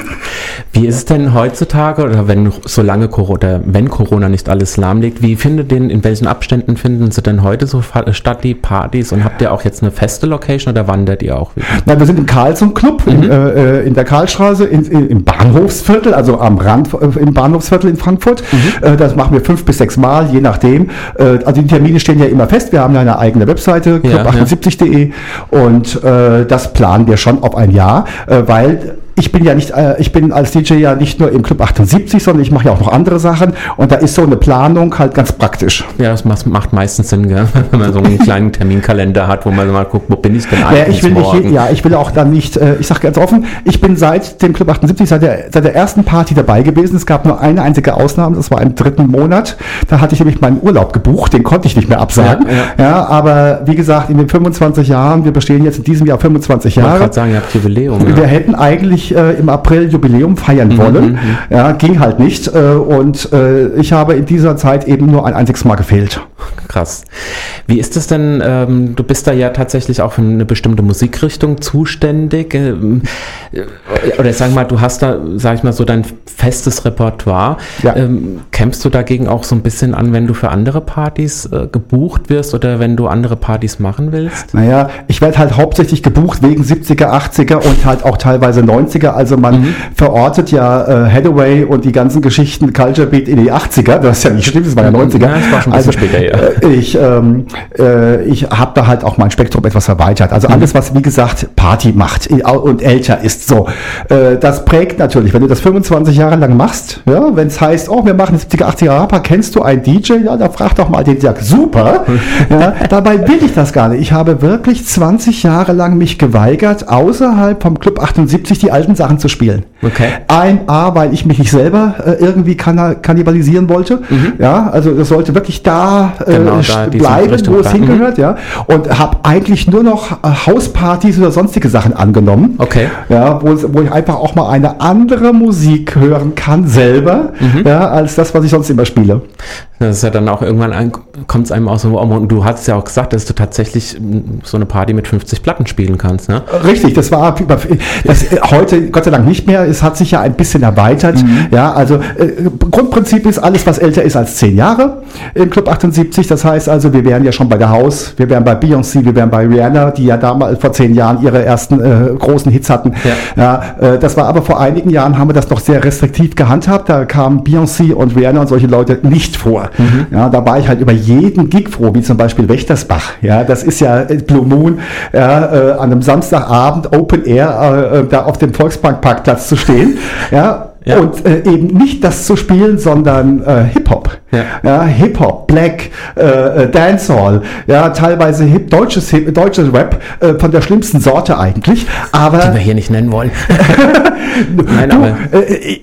Wie ist es denn heutzutage oder wenn so lange oder wenn Corona nicht alles lahmlegt, wie findet denn, in welchen Abständen finden Sie denn heute so statt die Partys und habt ihr auch jetzt eine feste Location oder wandert ihr auch
wieder? Nein, wir sind im Karlsson Club mhm. in, äh, in, der Karlstraße in, in, im Bahnhofsviertel, also am Rand äh, im Bahnhofsviertel in Frankfurt. Mhm. Äh, das machen wir fünf bis sechs Mal, je nachdem. Äh, also die Termine stehen ja immer fest. Wir haben ja eine eigene Webseite, club78.de ja. und äh, das planen wir schon auf ein Jahr, äh, weil ich bin ja nicht, äh, ich bin als DJ ja nicht nur im Club 78, sondern ich mache ja auch noch andere Sachen und da ist so eine Planung halt ganz praktisch.
Ja, das macht meistens Sinn, gell? wenn man so einen kleinen Terminkalender hat, wo man mal guckt, wo bin ich denn
eigentlich ja, ich will morgen? Nicht, ja, ich will auch dann nicht, äh, ich sage ganz offen, ich bin seit dem Club 78, seit der, seit der ersten Party dabei gewesen. Es gab nur eine einzige Ausnahme, das war im dritten Monat. Da hatte ich nämlich meinen Urlaub gebucht, den konnte ich nicht mehr absagen. Ja, ja. ja aber wie gesagt, in den 25 Jahren, wir bestehen jetzt in diesem Jahr 25 Jahre. Ich wollte
gerade sagen, ihr habt Jubiläum.
Wir hätten eigentlich äh, im April Jubiläum feiern mhm, wollen. Mhm. Ja, ging halt nicht. Äh, und äh, ich habe in dieser Zeit eben nur ein einziges Mal gefehlt.
Krass. Wie ist es denn? Ähm, du bist da ja tatsächlich auch für eine bestimmte Musikrichtung zuständig. Ähm, äh, oder sag mal, du hast da, sag ich mal, so dein festes Repertoire. Ja. Ähm, kämpfst du dagegen auch so ein bisschen an, wenn du für andere Partys äh, gebucht wirst oder wenn du andere Partys machen willst?
Naja, ich werde halt hauptsächlich gebucht wegen 70er, 80er und halt auch teilweise 90er. Also man mhm. verortet ja äh, Hathaway und die ganzen Geschichten Culture Beat in die 80er. Das ist ja nicht stimmt, das war ja 90er. Ja, das war schon ein also, später, ja. Äh, ich ähm, äh, ich habe da halt auch mein Spektrum etwas erweitert. Also mhm. alles, was wie gesagt Party macht und älter ist so. Äh, das prägt natürlich, wenn du das 25 Jahre lang machst, ja, wenn es heißt, oh, wir machen 70er, 80er Rapper, kennst du einen DJ? Ja, da frag doch mal den, sagt, super. ja, dabei will ich das gar nicht. Ich habe wirklich 20 Jahre lang mich geweigert, außerhalb vom Club 78 die alten Sachen zu spielen.
Okay.
Ein A, weil ich mich nicht selber äh, irgendwie kann, kannibalisieren wollte. Mhm. Ja, also das sollte wirklich da, äh, genau, da bleiben, wo es hingehört, mhm. ja. Und habe eigentlich nur noch äh, Hauspartys oder sonstige Sachen angenommen.
Okay.
Ja, wo, wo ich einfach auch mal eine andere Musik hören kann selber, mhm. ja, als das, was ich sonst immer spiele.
Das ist ja dann auch irgendwann kommt es einem auch so, und du hast ja auch gesagt, dass du tatsächlich so eine Party mit 50 Platten spielen kannst, ne?
Richtig, das war das, heute Gott sei Dank nicht mehr. Es hat sich ja ein bisschen erweitert. Mhm. Ja, also äh, Grundprinzip ist alles, was älter ist als 10 Jahre im Club 78. Das heißt also, wir wären ja schon bei der House, wir wären bei Beyoncé, wir wären bei Rihanna, die ja damals vor 10 Jahren ihre ersten äh, großen Hits hatten. Ja. ja äh, das war aber vor einigen Jahren haben wir das noch sehr restriktiv gehandhabt. Da kamen Beyoncé und Rihanna und solche Leute nicht vor. Mhm. Ja, da war ich halt über jeden Gig froh, wie zum Beispiel Wächtersbach. Ja, das ist ja Blue Moon ja, äh, an einem Samstagabend Open Air äh, da auf dem Volksparkparkplatz zu stehen. Ja, ja. Und äh, eben nicht das zu spielen, sondern äh, Hip-Hop. Ja. ja Hip-Hop, Black, äh, äh, Dancehall, ja, teilweise Hip, deutsches, Hip, deutsches Rap äh, von der schlimmsten Sorte eigentlich. Aber,
Die wir hier nicht nennen wollen. Nein,
du,
aber
äh, äh, äh,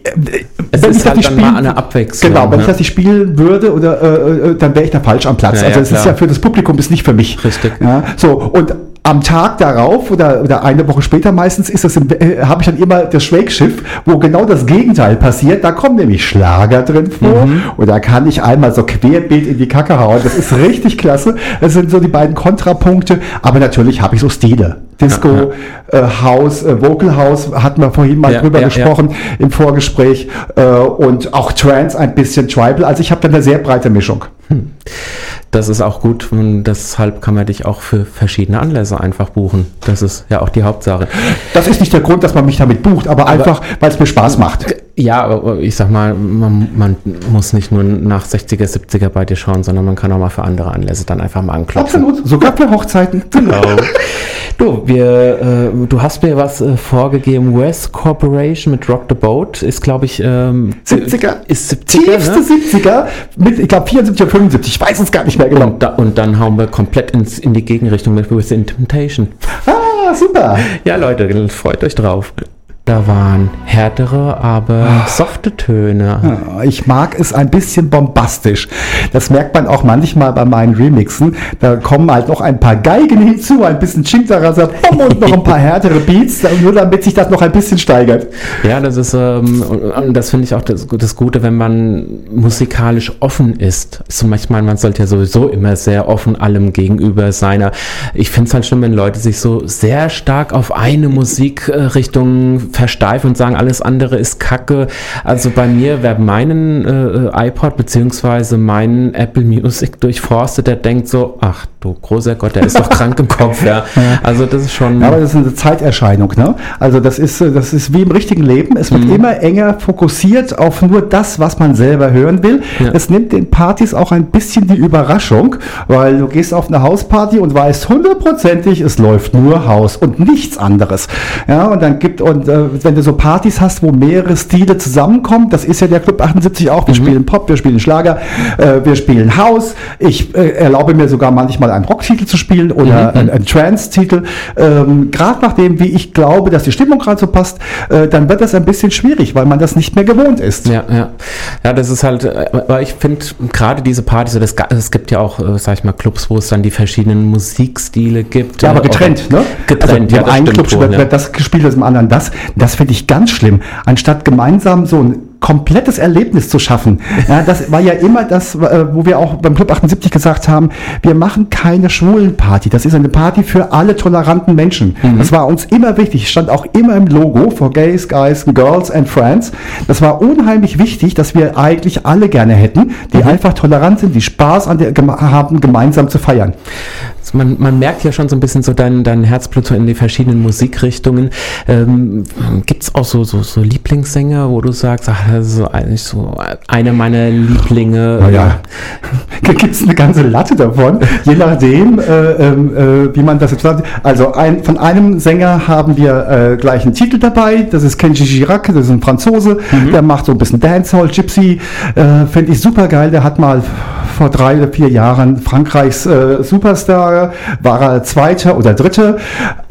es
wenn
ist
ich das
halt dann mal
spielen-
eine Abwechslung.
Genau, wenn ich
ja.
das nicht spielen würde, oder, äh, dann wäre ich da falsch am Platz.
Ja,
also es ist ja für das Publikum, ist nicht für mich.
Richtig.
Ja, so, und am Tag darauf oder, oder eine Woche später meistens ist das äh, habe ich dann immer das Schrägschiff, wo genau das Gegenteil passiert. Da kommen nämlich Schlager drin vor
Mhm.
und da kann ich einmal so querbeet in die Kacke hauen. Das ist richtig klasse. Das sind so die beiden Kontrapunkte. Aber natürlich habe ich so Stile. Disco, Äh, House, äh, Vocal House hatten wir vorhin mal
Ja,
drüber
ja,
gesprochen im Vorgespräch äh, und auch Trance ein bisschen Tribal. Also ich habe da eine sehr breite Mischung.
Das ist auch gut und deshalb kann man dich auch für verschiedene Anlässe einfach buchen. Das ist ja auch die Hauptsache.
Das ist nicht der Grund, dass man mich damit bucht, aber, einfach, weil es mir Spaß macht.
Ja, aber ich sag mal, man, man muss nicht nur nach 60er, 70er bei dir schauen, sondern man kann auch mal für andere Anlässe dann einfach mal anklopfen.
Absolut, sogar für Hochzeiten.
Genau. Du, wir, äh, du hast mir was äh, vorgegeben. West Corporation mit Rock the Boat ist, glaube ich, ähm,
70er.
Ist 70er,
Tiefste
ne?
70er mit, ich glaube, 74 oder 75. Ich weiß es gar nicht mehr genau.
Und, da, und dann hauen wir komplett ins, in die Gegenrichtung mit Within Temptation.
Ah, super.
Ja, Leute, freut euch drauf. Da waren härtere, aber softe Töne.
Ich mag es ein bisschen bombastisch. Das merkt man auch manchmal bei meinen Remixen. Da kommen halt noch ein paar Geigen hinzu, ein bisschen Chingtaraza und noch ein paar härtere Beats, nur damit sich das noch ein bisschen steigert.
Ja, das ist, ähm, das finde ich auch das, das Gute, wenn man musikalisch offen ist. Zum Beispiel, man sollte ja sowieso immer sehr offen allem gegenüber sein. Ich finde es halt schlimm, wenn Leute sich so sehr stark auf eine Musikrichtung versteifen und sagen, alles andere ist Kacke. Also bei mir, wer meinen äh, iPod beziehungsweise meinen Apple Music durchforstet, der denkt so, ach du großer Gott, der ist doch krank im Kopf. Ja. Also das ist schon...
Ja, aber das ist eine Zeiterscheinung, ne? Also das ist, das ist wie im richtigen Leben. Es wird immer enger fokussiert auf nur das, was man selber hören will.
Ja.
Es nimmt den Partys auch ein bisschen die Überraschung, weil du gehst auf eine Hausparty und weißt hundertprozentig, es läuft nur Haus und nichts anderes. Ja, und dann gibt, und äh, wenn du so Partys hast, wo mehrere Stile zusammenkommen, das ist ja der Club 78 auch, wir spielen Pop, wir spielen Schlager, äh, wir spielen House. Ich äh, erlaube mir sogar manchmal einen Rocktitel zu spielen oder einen, einen Trance-Titel. Ähm, gerade nachdem, wie ich glaube, dass die Stimmung gerade so passt, äh, dann wird das ein bisschen schwierig, weil man das nicht mehr gewohnt ist.
Ja, ja. Ja, das ist halt, äh, aber ich finde gerade diese Partys, das, es gibt ja auch, äh, sag ich mal, Clubs, wo es dann die verschiedenen Musikstile gibt.
Ja, aber
äh,
getrennt, ne?
Getrennt,
also,
ja,
im
das
einen Club wird,
ja.
wird das gespielt, das im anderen das. Das finde ich ganz schlimm. Anstatt gemeinsam so ein komplettes Erlebnis zu schaffen. Ja, das war ja immer das, äh, wo wir auch beim Club 78 gesagt haben, wir machen keine Schwulenparty. Das ist eine Party für alle toleranten Menschen.
Mhm.
Das war uns immer wichtig. Stand auch immer im Logo for Gays, Guys, Girls and Friends. Das war unheimlich wichtig, dass wir eigentlich alle gerne hätten, die
Mhm.
einfach tolerant sind, die Spaß an der, haben, gemeinsam zu feiern.
Also Man, man merkt ja schon so ein bisschen so dein, dein Herzblut in die verschiedenen Musikrichtungen. Ähm, Gibt es auch so, so, so Lieblingssänger, wo du sagst, ach, das ist so eigentlich so einer meiner Lieblinge?
Naja, gibt es eine ganze Latte davon, je nachdem, äh, ähm, äh, wie man das jetzt sagt. Also ein, von einem Sänger haben wir äh, gleich einen Titel dabei, das ist Kenji Girac, das ist ein Franzose, der macht so ein bisschen Dancehall, Gypsy, äh, finde ich super geil, der hat mal vor drei oder vier Jahren Frankreichs äh, Superstar, war er Zweiter oder Dritter,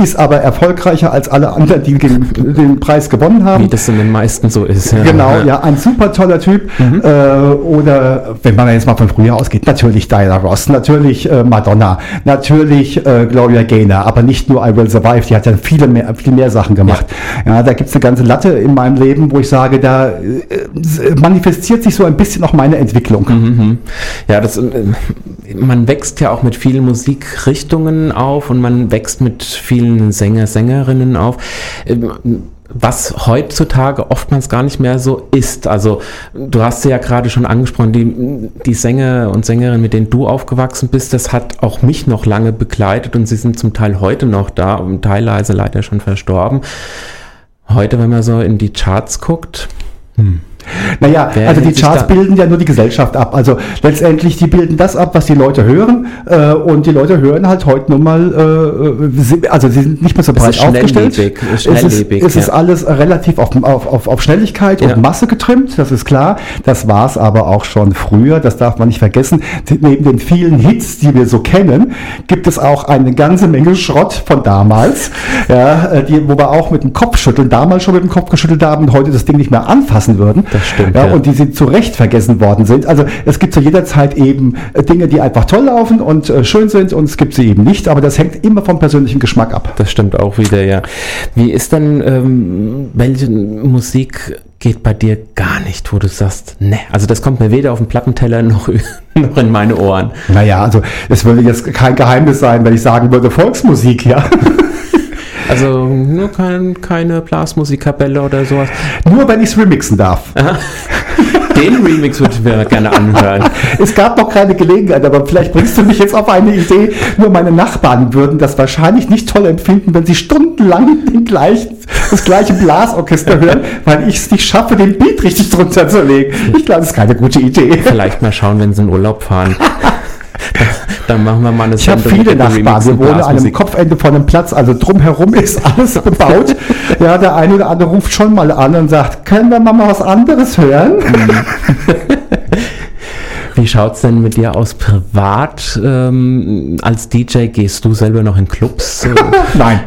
ist aber erfolgreicher als alle anderen, die den, den Preis gewonnen haben.
Wie das in den meisten so ist. Ja.
Genau, ja, ein super toller Typ. Äh, oder wenn man jetzt mal von früher ausgeht, natürlich Diana Ross, natürlich äh, Madonna, natürlich äh, Gloria Gaynor, aber nicht nur I Will Survive, die hat ja viele mehr, viel mehr Sachen gemacht. Ja, da gibt es eine ganze Latte in meinem Leben, wo ich sage, da äh, manifestiert sich so ein bisschen auch meine Entwicklung.
Mhm. Ja, das, äh, man wächst ja auch mit vielen Musikrichtungen auf und man wächst mit vielen Sänger, Sängerinnen auf. Ähm, Was heutzutage oftmals gar nicht mehr so ist. Also, du hast sie ja gerade schon angesprochen, die, die Sänger und Sängerinnen, mit denen du aufgewachsen bist, das hat auch mich noch lange begleitet und sie sind zum Teil heute noch da und teilweise leider schon verstorben. Heute, wenn man so in die Charts guckt,
Naja,
Wer
also die Charts bilden ja nur die Gesellschaft ab. Also letztendlich, die bilden das ab, was die Leute hören. Äh, und die Leute hören halt heute nun mal, äh, sie- also sie sind nicht mehr so breit
ist
aufgestellt.
schnelllebig,
es ist, es ist
ja.
alles relativ auf, auf, auf, auf Schnelligkeit
Ja.
und Masse getrimmt, das ist klar. Das war es aber auch schon früher, das darf man nicht vergessen. Neben den vielen Hits, die wir so kennen, gibt es auch eine ganze Menge Schrott von damals, ja, äh, die, wo wir auch mit dem Kopf schütteln, damals schon mit dem Kopf geschüttelt haben und heute das Ding nicht mehr anfassen würden.
Das stimmt,
Ja,
ja.
Und die sind zu Recht vergessen worden sind. Also es gibt zu jeder Zeit eben äh, Dinge, die einfach toll laufen und äh, schön sind und es gibt sie eben nicht, aber das hängt immer vom persönlichen Geschmack ab.
Das stimmt auch wieder, ja. Wie ist denn, ähm, welche Musik geht bei dir gar nicht, wo du sagst, ne, also das kommt mir weder auf den Plattenteller noch, noch in meine Ohren.
Naja, also es würde jetzt kein Geheimnis sein, wenn ich sagen würde, Volksmusik, ja.
Also nur kein, keine Blasmusikkapelle oder sowas.
Nur wenn ich es remixen darf.
Den Remix würde ich mir gerne anhören.
Es gab noch keine Gelegenheit, aber vielleicht bringst du mich jetzt auf eine Idee. Nur meine Nachbarn würden das wahrscheinlich nicht toll empfinden, wenn sie stundenlang den gleichen, das gleiche Blasorchester hören, weil ich es nicht schaffe, den Beat richtig drunter zu legen. Ich glaube, das ist keine gute Idee.
Vielleicht mal schauen, wenn sie in Urlaub fahren. Dann machen wir mal eine
Ich habe viele Nachbarn. Wir wohnen an einem. Kopfende von einem Platz, also drumherum ist alles bebaut. ja, der eine oder andere ruft schon mal an und sagt, können wir mal was anderes hören?
Wie schaut's denn mit dir aus privat? Ähm, als DJ gehst du selber noch in Clubs?
Nein.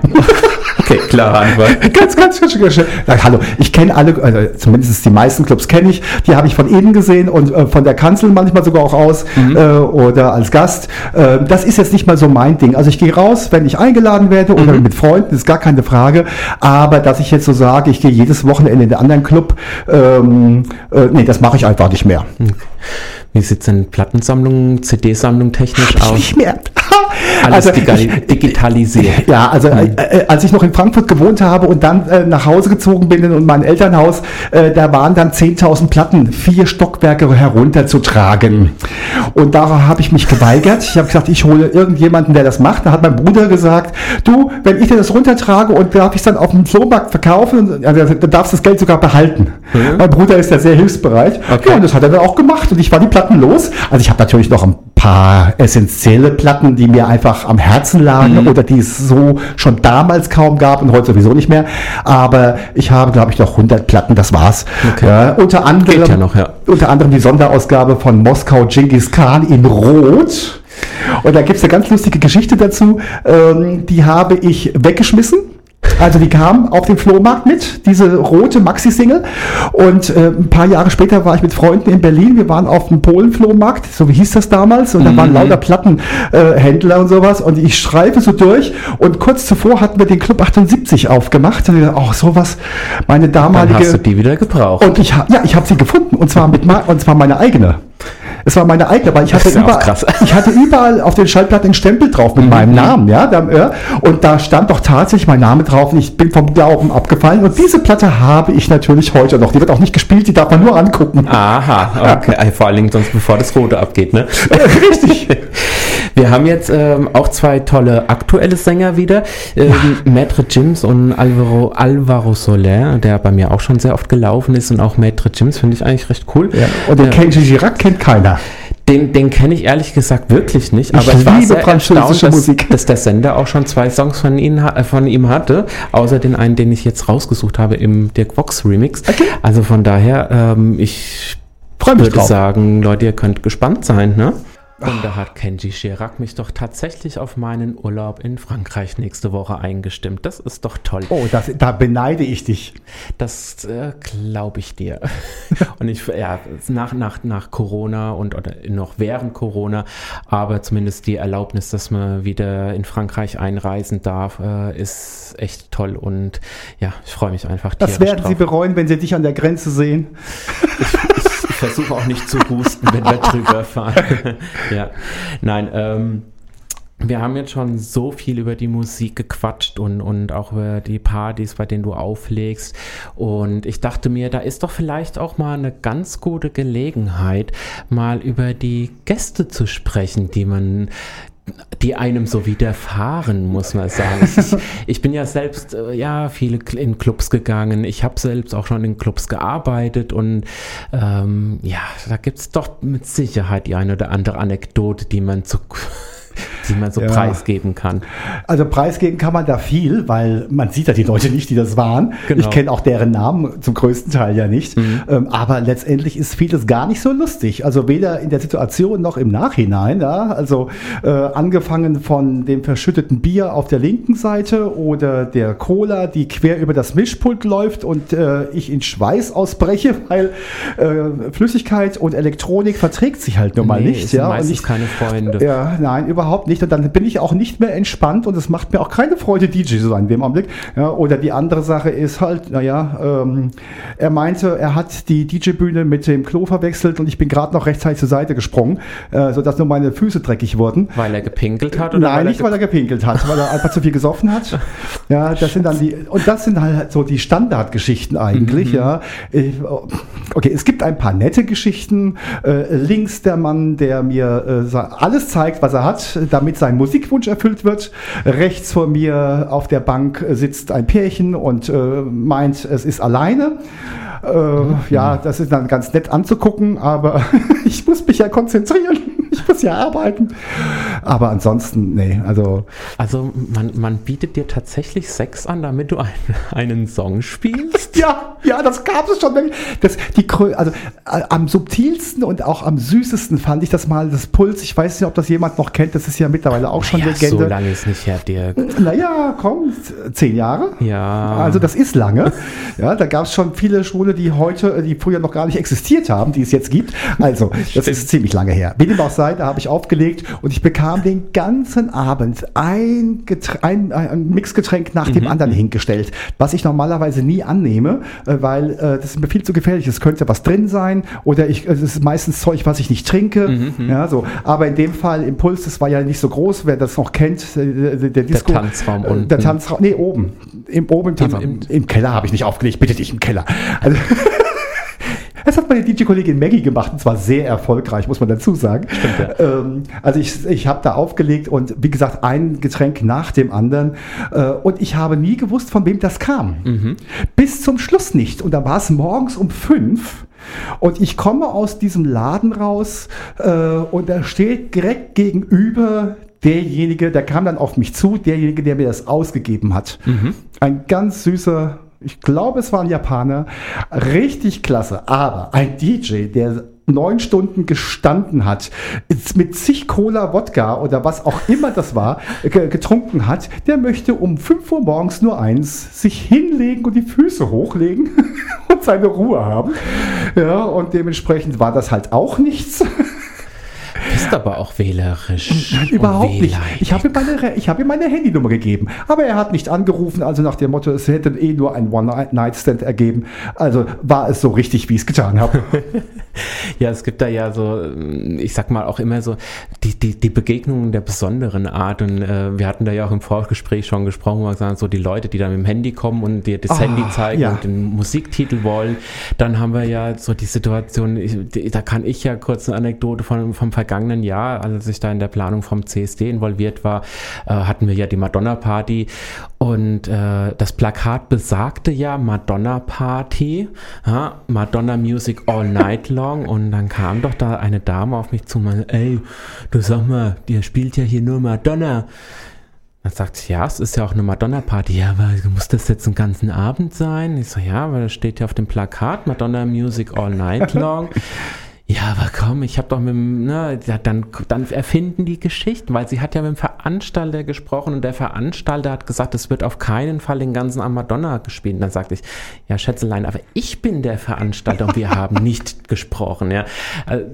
Okay, klare Antwort.
ganz, ganz, ganz, ganz schön. Hallo, ich kenne alle, also zumindest die meisten Clubs kenne ich. Die habe ich von innen gesehen und äh, von der Kanzel manchmal sogar auch aus
Mhm.
äh, oder als Gast. Äh, das ist jetzt nicht mal so mein Ding. Also ich gehe raus, wenn ich eingeladen werde oder
Mhm.
mit Freunden, ist gar keine Frage. Aber dass ich jetzt so sage, ich gehe jedes Wochenende in den anderen Club, ähm, äh, nee, das mache ich einfach nicht mehr.
Wie sieht's denn Plattensammlung, CD-Sammlung technisch
Ich
aus?
nicht mehr.
Alles
Also ich-
digitalisiert.
Ja, also äh, äh, als ich noch in Frankfurt gewohnt habe und dann äh, nach Hause gezogen bin in mein Elternhaus, äh, da waren dann 10.000 Platten, vier Stockwerke herunterzutragen. Und da habe ich mich geweigert. Ich habe gesagt, ich hole irgendjemanden, der das macht. Da hat mein Bruder gesagt, du, wenn ich dir das runtertrage und darf ich es dann auf dem Flohmarkt verkaufen, also, dann darfst du das Geld sogar behalten. Mein Bruder ist ja sehr hilfsbereit.
Okay.
Ja, und das hat er dann auch gemacht und ich war die Platten los. Also ich habe natürlich noch ein paar essentielle Platten, die mir einfach am Herzen lagen oder die es so schon damals kaum gab und heute sowieso nicht mehr. Aber ich habe, glaube ich, noch 100 Platten, das war's.
Okay.
Ja, unter anderem,
ja noch, ja.
unter anderem die Sonderausgabe von Moskau Genghis Khan in Rot. Und da gibt es eine ganz lustige Geschichte dazu. Ähm, die habe ich weggeschmissen. Also die kam auf den Flohmarkt mit, diese rote Maxi-Single. Und äh, ein paar Jahre später war ich mit Freunden in Berlin. Wir waren auf dem Polen-Flohmarkt, so wie hieß das damals. Und da waren lauter Plattenhändler äh, und sowas. Und ich streife so durch. Und kurz zuvor hatten wir den Club 78 aufgemacht. Und ich dachte, oh, sowas, meine
Dann
damalige...
hast du die wieder gebraucht.
Und ich ja, ich habe sie gefunden und zwar mit und zwar meine eigene. Es war meine eigene, weil ich hatte,
ja
überall,
krass.
ich hatte überall auf den Schallplatten einen Stempel drauf mit meinem Namen, ja, ja, und da stand doch tatsächlich mein Name drauf und ich bin vom Glauben abgefallen und diese Platte habe ich natürlich heute noch. Die wird auch nicht gespielt, die darf man nur angucken.
Aha, okay. Vor allen Dingen sonst bevor das Rote abgeht, ne?
Richtig.
Wir haben jetzt ähm, auch zwei tolle aktuelle Sänger wieder. Ähm, Maître Jims und Alvaro, Alvaro Soler, der bei mir auch schon sehr oft gelaufen ist. Und auch Maître Jims finde ich eigentlich recht cool.
Ja, und den Kenji Girac kennt keiner.
Den, den kenne ich ehrlich gesagt wirklich nicht,
Ich
aber ich war
liebe
sehr
französische
erstaunt, dass,
Musik.
dass der Sender auch schon zwei Songs von, äh, von ihm hatte, außer den einen, den ich jetzt rausgesucht habe im Dirk Vox Remix.
Okay.
Also von daher, ähm, ich
Freu mich
würde
drauf.
sagen, Leute, ihr könnt gespannt sein, ne? Und da hat Kenji Chirac mich doch tatsächlich auf meinen Urlaub in Frankreich nächste Woche eingestimmt. Das ist doch toll.
Oh, das, da beneide ich dich.
Das äh, glaube ich dir. Und ich, ja, nach, nach, nach Corona und oder noch während Corona, aber zumindest die Erlaubnis, dass man wieder in Frankreich einreisen darf, äh, ist echt toll. Und ja, ich freue mich einfach.
Das werden Sie
drauf.
bereuen, wenn Sie dich an der Grenze sehen.
Ich versuche auch nicht zu husten, wenn wir drüber fahren. ja, nein, ähm, wir haben jetzt schon so viel über die Musik gequatscht und, und auch über die Partys, bei denen du auflegst. Und ich dachte mir, da ist doch vielleicht auch mal eine ganz gute Gelegenheit, mal über die Gäste zu sprechen, die man die einem so widerfahren, muss man sagen. Ich, ich bin ja selbst, äh, ja, viele in Clubs gegangen. Ich habe selbst auch schon in Clubs gearbeitet und ähm, ja, da gibt es doch mit Sicherheit die eine oder andere Anekdote, die man zu die man so ja. preisgeben kann.
Also preisgeben kann man da viel, weil man sieht ja die Leute nicht, die das waren. Genau. Ich kenne auch deren Namen zum größten Teil ja nicht. Mhm. Ähm, aber letztendlich ist vieles gar nicht so lustig. Also weder in der Situation noch im Nachhinein. Ja? Also äh, angefangen von dem verschütteten Bier auf der linken Seite oder der Cola, die quer über das Mischpult läuft und äh, ich in Schweiß ausbreche, weil äh, Flüssigkeit und Elektronik verträgt sich halt nun mal nee, nicht.
Ja? Meistens ich, keine Freunde.
Ja, nein, überhaupt nicht nicht und dann bin ich auch nicht mehr entspannt und es macht mir auch keine Freude, DJ zu sein in dem Augenblick. Ja, oder die andere Sache ist halt, naja, ähm, er meinte, er hat die DJ-Bühne mit dem Klo verwechselt und ich bin gerade noch rechtzeitig zur Seite gesprungen, äh, sodass nur meine Füße dreckig wurden.
Weil er gepinkelt hat?
Oder Nein, weil nicht weil er gepinkelt hat, weil er einfach zu viel gesoffen hat. Ja, das sind dann die, und das sind halt so die Standardgeschichten eigentlich, mhm. ja. Okay, es gibt ein paar nette Geschichten. Äh, links der Mann, der mir äh, alles zeigt, was er hat, damit damit sein Musikwunsch erfüllt wird. Rechts vor mir auf der Bank sitzt ein Pärchen und äh, meint, es ist alleine. Äh, mhm. Ja, das ist dann ganz nett anzugucken, aber ich muss mich ja konzentrieren ich muss ja arbeiten. Aber ansonsten, nee, also.
Also man, man bietet dir tatsächlich Sex an, damit du einen, einen Song spielst?
ja, ja, das gab es schon. Das, die, also äh, am subtilsten und auch am süßesten fand ich das mal, das Puls. Ich weiß nicht, ob das jemand noch kennt, das ist ja mittlerweile auch schon
ja,
Legende.
So lange ist nicht her, Dirk.
Naja, komm, zehn Jahre.
Ja.
Also das ist lange. Ja, da gab es schon viele Schwule, die heute, die früher noch gar nicht existiert haben, die es jetzt gibt. Also, das Stimmt. ist ziemlich lange her. Wie dem auch sei, da habe ich aufgelegt und ich bekam den ganzen Abend ein, ein, ein Mixgetränk nach dem mhm. anderen hingestellt, was ich normalerweise nie annehme, äh, weil äh, das ist mir viel zu gefährlich. Es könnte was drin sein oder ich, es ist meistens Zeug, was ich nicht trinke. Mhm. mhm. Ja, so. Aber in dem Fall, Impuls, das war ja nicht so groß, wer das noch kennt,
äh, der, der Disco. Der Tanzraum unten.
Der Tanzraum, nee, oben. Im, oben im Tanzraum. Im, im, Im Keller habe ich nicht aufgelegt, bitte dich im Keller. Also Das hat meine DJ-Kollegin Maggie gemacht und zwar sehr erfolgreich, muss man dazu sagen. Stimmt, ja. ähm, also ich, ich habe da aufgelegt und wie gesagt, ein Getränk nach dem anderen. Äh, und ich habe nie gewusst, von wem das kam. Mhm. Bis zum Schluss nicht. Und da war es morgens um fünf. Und ich komme aus diesem Laden raus äh, und da steht direkt gegenüber derjenige, der kam dann auf mich zu, derjenige, der mir das ausgegeben hat. Mhm. Ein ganz süßer ich glaube, es war ein Japaner, richtig klasse. Aber ein DJ, der neun Stunden gestanden hat, mit zig Cola, Wodka oder was auch immer das war, getrunken hat, der möchte um 5 Uhr morgens nur eins, sich hinlegen und die Füße hochlegen und seine Ruhe haben. Ja, und dementsprechend war das halt auch nichts
bist aber auch wählerisch.
Nein, überhaupt nicht. Ich habe ihm, meine, hab ihm meine Handynummer gegeben. Aber er hat nicht angerufen, also nach dem Motto, es hätte eh nur ein One-Night-Stand ergeben. Also war es so richtig, wie ich es getan habe.
ja, es gibt da ja so, ich sag mal auch immer so, die, die, die Begegnungen der besonderen Art. Und äh, wir hatten da ja auch im Vorgespräch schon gesprochen, wo wir sagen, so die Leute, die dann mit dem Handy kommen und dir das oh, Handy zeigen ja. und den Musiktitel wollen. Dann haben wir ja so die Situation, ich, da kann ich ja kurz eine Anekdote von, vom vergangenen vergangenen Jahr, als ich da in der Planung vom CSD involviert war, äh, hatten wir ja die Madonna-Party und äh, das Plakat besagte ja Madonna Party, ja, Madonna Music All Night Long und dann kam doch da eine Dame auf mich zu, und meinte, ey, du sag mal, ihr spielt ja hier nur Madonna. Dann sagt sie, ja, es ist ja auch eine Madonna-Party. Ja, aber muss das jetzt einen ganzen Abend sein? Ich so, ja, weil das steht ja auf dem Plakat, Madonna Music All Night Long. Ja, aber komm, ich habe doch mit dem, ne, dann, dann erfinden die Geschichten, weil sie hat ja mit dem Veranstalter gesprochen und der Veranstalter hat gesagt, es wird auf keinen Fall den ganzen am Madonna gespielt. Und dann sagte ich, ja, Schätzelein, aber ich bin der Veranstalter und wir haben nicht gesprochen, ja. Also,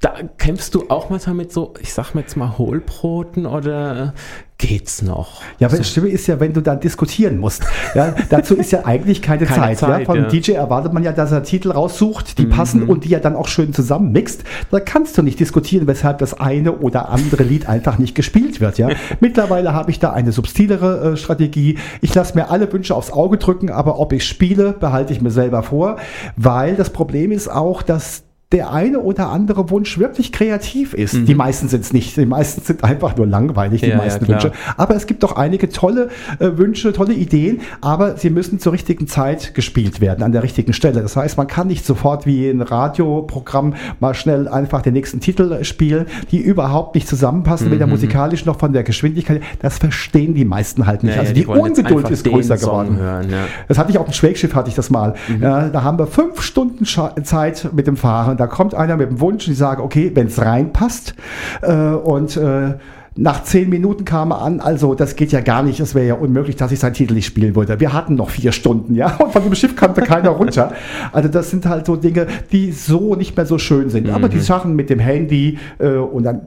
da kämpfst du auch manchmal mit so, ich sag mal jetzt mal Hohlbroten oder geht's noch?
Ja, aber das Stimme ist ja, wenn du dann diskutieren musst. Ja, dazu ist ja eigentlich keine, keine Zeit. Zeit. Ja. Vom ja. DJ erwartet man ja, dass er Titel raussucht, die mhm. passen und die er dann auch schön zusammenmixt. Da kannst du nicht diskutieren, weshalb das eine oder andere Lied einfach nicht gespielt wird. Ja. Mittlerweile habe ich da eine subtilere äh, Strategie. Ich lasse mir alle Wünsche aufs Auge drücken, aber ob ich spiele, behalte ich mir selber vor, weil das Problem ist auch, dass der eine oder andere Wunsch wirklich kreativ ist.
Mhm.
Die meisten sind es nicht. Die meisten sind einfach nur langweilig, die
Ja, ja,
meisten
klar.
Wünsche. Aber es gibt doch einige tolle äh, Wünsche, tolle Ideen, aber sie müssen zur richtigen Zeit gespielt werden, an der richtigen Stelle. Das heißt, man kann nicht sofort wie ein Radioprogramm mal schnell einfach den nächsten Titel spielen, die überhaupt nicht zusammenpassen, weder musikalisch noch von der Geschwindigkeit. Das verstehen die meisten halt nicht.
Mhm. Ja,
also
ja,
die,
jetzt
Ungeduld ist größer geworden.
Hören, ja.
Das hatte ich auf dem Schwägschiff, hatte ich das mal. Ja, da haben wir fünf Stunden Zeit mit dem Fahren. Da kommt einer mit dem Wunsch, die sagen, okay, wenn es reinpasst äh, und äh, nach zehn Minuten kam er an, also das geht ja gar nicht, es wäre ja unmöglich, dass ich seinen Titel nicht spielen würde. Wir hatten noch vier Stunden, ja, und von dem Schiff kannte keiner runter. Also das sind halt so Dinge, die so nicht mehr so schön sind. Aber die Sachen mit dem Handy äh, und dann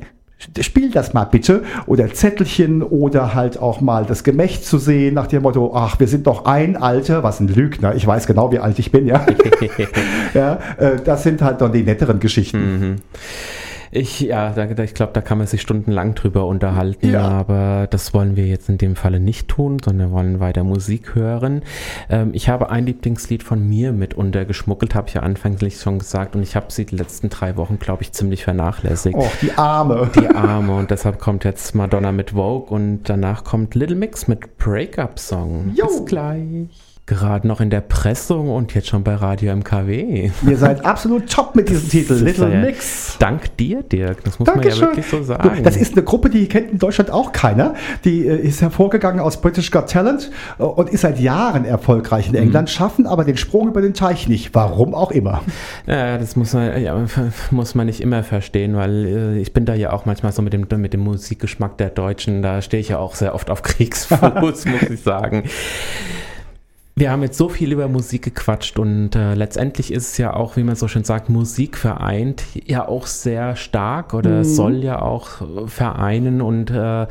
Spiel das mal bitte. Oder Zettelchen oder halt auch mal das Gemächt zu sehen nach dem Motto, ach, wir sind doch ein Alter, was ein Lügner. Ich weiß genau, wie alt ich bin, ja. ja äh, das sind halt dann die netteren Geschichten.
Ich, ja, da, ich glaube, da kann man sich stundenlang drüber unterhalten,
Ja.
aber das wollen wir jetzt in dem Falle nicht tun, sondern wollen weiter Musik hören. Ähm, ich habe ein Lieblingslied von mir mit untergeschmuggelt, habe ich ja anfänglich schon gesagt, und ich habe sie die letzten drei Wochen, glaube ich, ziemlich vernachlässigt.
Och, die Arme.
Die Arme und deshalb kommt jetzt Madonna mit Vogue und danach kommt Little Mix mit Breakup Song.
Jo.
Bis gleich. Gerade noch in der Pressung und jetzt schon bei Radio MKW.
Ihr seid absolut top mit diesem Titel, Little
ja-
Mix.
Dank dir, Dirk. Das muss man ja
Dankeschön.
wirklich so sagen.
Das ist eine Gruppe, die kennt in Deutschland auch keiner. Die äh, ist hervorgegangen aus British Got Talent äh, und ist seit Jahren erfolgreich
Mhm.
in England, schaffen aber den Sprung über den Teich nicht. Warum auch immer.
Ja, das muss man, ja, muss man nicht immer verstehen, weil äh, ich bin da ja auch manchmal so mit dem, mit dem Musikgeschmack der Deutschen, da stehe ich ja auch sehr oft auf Kriegsfuß, muss ich sagen. Wir haben jetzt so viel über Musik gequatscht und äh, letztendlich ist es ja auch, wie man so schön sagt, Musik vereint ja auch sehr stark oder soll ja auch vereinen und äh,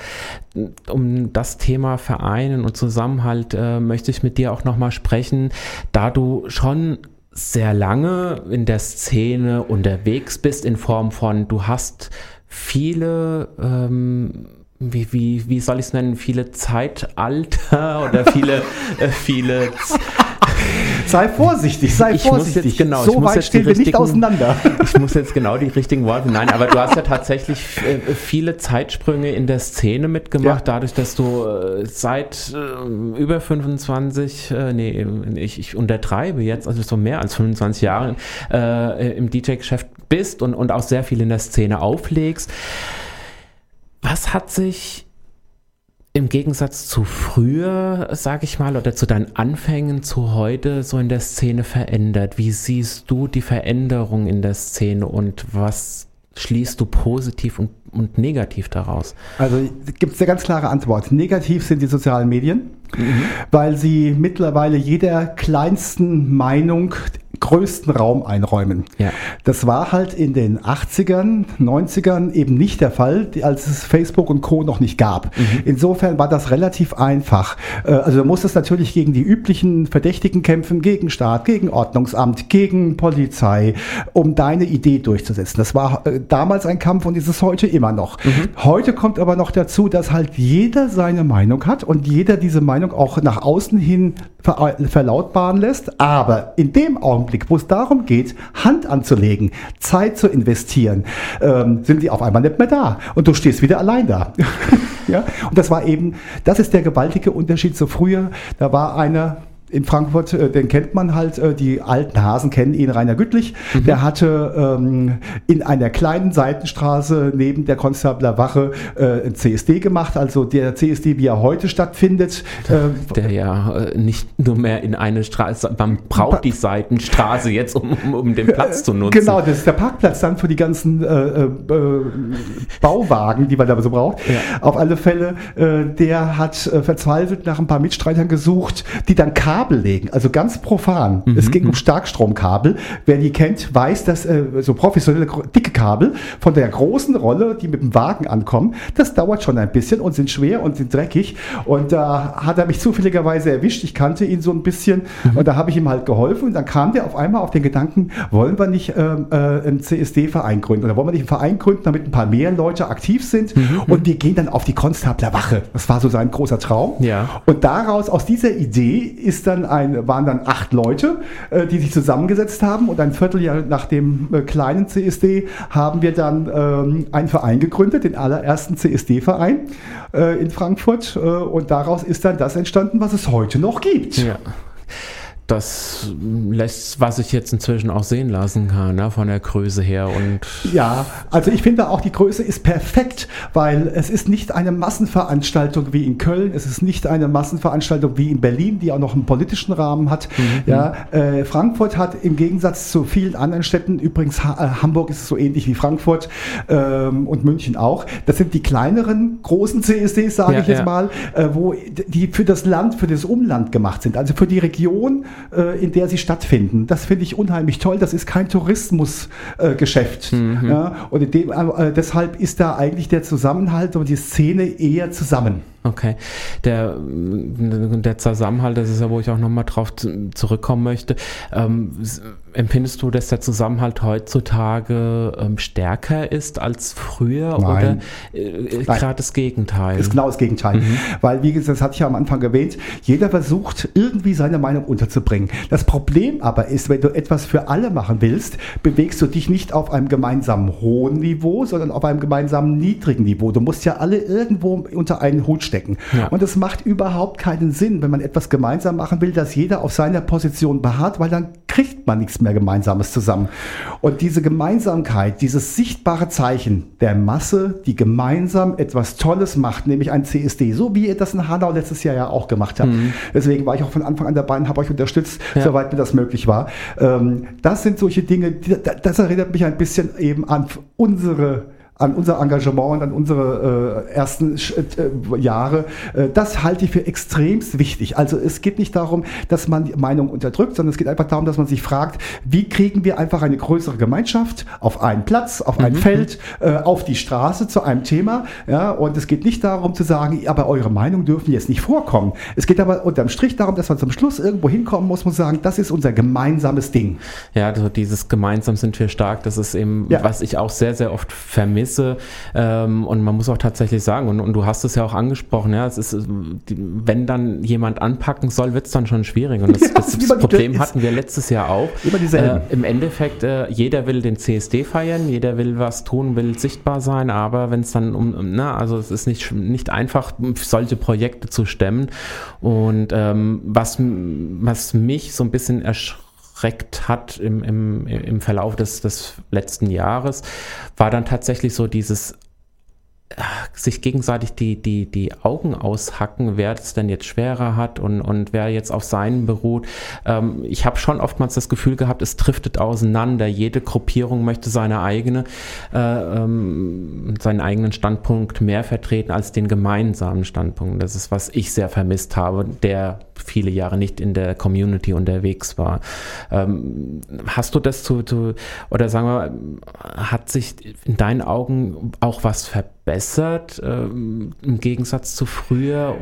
um das Thema Vereinen und Zusammenhalt äh, möchte ich mit dir auch nochmal sprechen, da du schon sehr lange in der Szene unterwegs bist in Form von, du hast viele, ähm, wie, wie, wie soll ich es nennen, viele Zeitalter oder viele, äh, viele
Sei vorsichtig, sei
Ich
vorsichtig.
jetzt- genau, ich
so
muss
weit
jetzt
stehen wir nicht auseinander.
Ich muss jetzt genau die richtigen Worte. Nein, aber du hast ja tatsächlich äh, viele Zeitsprünge in der Szene mitgemacht,
Ja.
dadurch, dass du äh, seit äh, über 25, äh, nee, ich, ich untertreibe jetzt, also so mehr als 25 Jahren im DJ-Geschäft bist und, und auch sehr viel in der Szene auflegst. Was hat sich im Gegensatz zu früher, sag ich mal, oder zu deinen Anfängen zu heute so in der Szene verändert? Wie siehst du die Veränderung in der Szene und was schließt du positiv und, und negativ daraus?
Also gibt es eine ganz klare Antwort. Negativ sind die sozialen Medien,
Mhm.
weil sie mittlerweile jeder kleinsten Meinung größten Raum einräumen.
Ja.
Das war halt in den 80ern, 90ern eben nicht der Fall, als es Facebook und Co. noch nicht gab.
Mhm.
Insofern war das relativ einfach. Äh, Also du musstest natürlich gegen die üblichen Verdächtigen kämpfen, gegen Staat, gegen Ordnungsamt, gegen Polizei, um deine Idee durchzusetzen. Das war äh, damals ein Kampf und ist es heute immer noch. Heute kommt aber noch dazu, dass halt jeder seine Meinung hat und jeder diese Meinung auch nach außen hin ver verlautbaren lässt. Aber in dem Augenblick, wo es darum geht, Hand anzulegen, Zeit zu investieren, ähm, sind die auf einmal nicht mehr da. Und du stehst wieder allein da. ja? Und das war eben, das ist der gewaltige Unterschied zu früher. Da war einer, in Frankfurt, äh, den kennt man halt, äh, die alten Hasen kennen ihn, Rainer Güttlich. Der hatte ähm, in einer kleinen Seitenstraße neben der Konstabler Wache äh, ein CSD gemacht, also der CSD, wie er heute stattfindet. Äh,
Der ja äh, nicht nur mehr in eine Straße, man braucht die Seitenstraße jetzt, um, um, um den Platz zu nutzen.
Genau, das ist der Parkplatz dann für die ganzen äh, Bauwagen, die man da so braucht.
Ja.
Auf alle Fälle, der hat verzweifelt nach ein paar Mitstreitern gesucht, die dann Kabel legen, also ganz profan.
Mhm,
Es ging um Starkstromkabel. Wer die kennt, weiß, dass äh, so professionelle dicke Kabel von der großen Rolle, die mit dem Wagen ankommen, das dauert schon ein bisschen und sind schwer und sind dreckig. Und da hat er mich zufälligerweise erwischt. Ich kannte ihn so ein bisschen
Mhm.
und da habe ich ihm halt geholfen. Und dann kam der auf einmal auf den Gedanken, wollen wir nicht ähm, äh, einen CSD-Verein gründen oder wollen wir nicht einen Verein gründen, damit ein paar mehr Leute aktiv sind
Mhm,
und wir gehen dann auf die Konstabler Wache. Das war so sein großer Traum.
Ja.
Und daraus, aus dieser Idee ist dann ein, waren dann acht Leute, äh, die sich zusammengesetzt haben. Und ein Vierteljahr nach dem äh, kleinen CSD haben wir dann ähm, einen Verein gegründet, den allerersten CSD-Verein äh, in Frankfurt. Äh, und daraus ist dann das entstanden, was es heute noch gibt.
Ja das lässt, was ich jetzt inzwischen auch sehen lassen kann, ne, von der Größe her. Und
ja, also ich finde auch, die Größe ist perfekt, weil es ist nicht eine Massenveranstaltung wie in Köln, es ist nicht eine Massenveranstaltung wie in Berlin, die auch noch einen politischen Rahmen hat. Mhm. Ja, äh, Frankfurt hat im Gegensatz zu vielen anderen Städten, übrigens ha äh, Hamburg ist so ähnlich wie Frankfurt ähm, und München auch, das sind die kleineren, großen CSDs, sage ja, ich jetzt ja. mal, äh, wo die für das Land, für das Umland gemacht sind, also für die Region äh, in der sie stattfinden. Das finde ich unheimlich toll. Das ist kein Tourismusgeschäft. Äh, mhm. ja, und dem, äh, deshalb ist da eigentlich der Zusammenhalt und die Szene eher zusammen.
Okay. Der, der Zusammenhalt, das ist ja, wo ich auch nochmal drauf zurückkommen möchte. Ähm, empfindest du, dass der Zusammenhalt heutzutage ähm, stärker ist als früher
Nein.
oder äh, gerade das Gegenteil?
Ist genau das Gegenteil. Mhm. Weil, wie gesagt, das hatte ich ja am Anfang erwähnt, jeder versucht irgendwie seine Meinung unterzubringen. Das Problem aber ist, wenn du etwas für alle machen willst, bewegst du dich nicht auf einem gemeinsamen hohen Niveau, sondern auf einem gemeinsamen niedrigen Niveau. Du musst ja alle irgendwo unter einen Hut stecken. Ja. Und es macht überhaupt keinen Sinn, wenn man etwas gemeinsam machen will, dass jeder auf seiner Position beharrt, weil dann kriegt man nichts mehr Gemeinsames zusammen. Und diese Gemeinsamkeit, dieses sichtbare Zeichen der Masse, die gemeinsam etwas Tolles macht, nämlich ein CSD, so wie ihr das in Hanau letztes Jahr ja auch gemacht habt. Mhm. Deswegen war ich auch von Anfang an dabei und habe euch unterstützt, ja. soweit mir das möglich war. Ähm, das sind solche Dinge, das erinnert mich ein bisschen eben an unsere an unser Engagement und an unsere äh, ersten äh, Jahre, äh, das halte ich für extremst wichtig. Also es geht nicht darum, dass man die Meinung unterdrückt, sondern es geht einfach darum, dass man sich fragt, wie kriegen wir einfach eine größere Gemeinschaft auf einen Platz, auf ein mhm. Feld, äh, auf die Straße zu einem Thema. Ja, und es geht nicht darum zu sagen, aber eure Meinung dürfen jetzt nicht vorkommen. Es geht aber unterm Strich darum, dass man zum Schluss irgendwo hinkommen muss und sagen, das ist unser gemeinsames Ding.
Ja, also dieses gemeinsam sind wir stark, das ist eben, ja. was ich auch sehr, sehr oft vermisse Kompromisse ähm, und man muss auch tatsächlich sagen, und, und, du hast es ja auch angesprochen, ja, es ist, wenn dann jemand anpacken soll, wird es dann schon schwierig. Und das, ja, das, das Problem hatten wir letztes Jahr auch.
Immer dieselben.
Äh, Im Endeffekt, äh, jeder will den CSD feiern, jeder will was tun, will sichtbar sein, aber wenn es dann um, na, also es ist nicht, nicht einfach, solche Projekte zu stemmen. Und ähm, was, was mich so ein bisschen erschreckt, erschreckt hat im, im, im Verlauf des, des letzten Jahres, war dann tatsächlich so dieses sich gegenseitig die, die, die Augen aushacken, wer es denn jetzt schwerer hat und, und wer jetzt auf seinen beruht. Ähm, ich habe schon oftmals das Gefühl gehabt, es driftet auseinander. Jede Gruppierung möchte seine eigene, äh, ähm, seinen eigenen Standpunkt mehr vertreten als den gemeinsamen Standpunkt. Das ist, was ich sehr vermisst habe, der viele Jahre nicht in der Community unterwegs war. Ähm, hast du das zu, zu, oder sagen wir, hat sich in deinen Augen auch was verbessert ähm, im Gegensatz zu früher?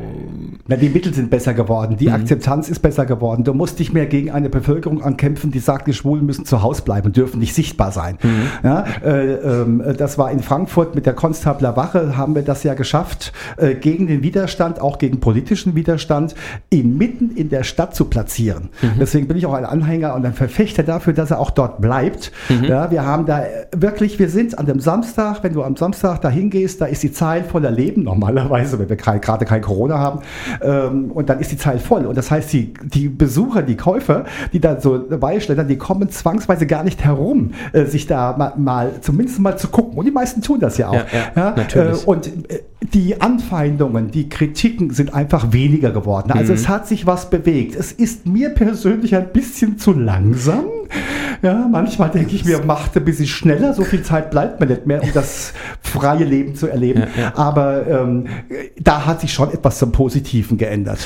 Na, die Mittel sind besser geworden, die mhm. Akzeptanz ist besser geworden. Du musst dich mehr gegen eine Bevölkerung ankämpfen, die sagt, die Schwulen müssen zu Hause bleiben, dürfen nicht sichtbar sein. Mhm. Ja, äh, äh, das war in Frankfurt mit der Konstabler Wache, haben wir das ja geschafft, äh, gegen den Widerstand, auch gegen politischen Widerstand, inmitten in der Stadt zu platzieren. Mhm. Deswegen bin ich auch ein Anhänger und ein Verfechter dafür, dass er auch dort bleibt. Mhm. Ja, wir haben da wirklich, wir sind an dem Samstag, wenn du am Samstag da hingehst, da ist die Zeit voller Leben normalerweise, wenn wir gerade kein Corona haben. Ähm, und dann ist die Zeit voll. Und das heißt, die, die Besucher, die Käufer, die da so dabei stehen, die kommen zwangsweise gar nicht herum, äh, sich da mal, mal, zumindest mal zu gucken. Und die meisten tun das ja auch. Ja, ja,
ja? Natürlich.
Äh, und äh, die Anfeindungen, die Kritiken sind einfach weniger geworden. Also mhm. es hat sich was bewegt. Es ist mir persönlich ein bisschen zu langsam. Ja, manchmal denke ich mir, macht ein bisschen schneller, so viel Zeit bleibt mir nicht mehr, um das freie Leben zu erleben. Ja, ja. Aber ähm, da hat sich schon etwas zum Positiven geändert.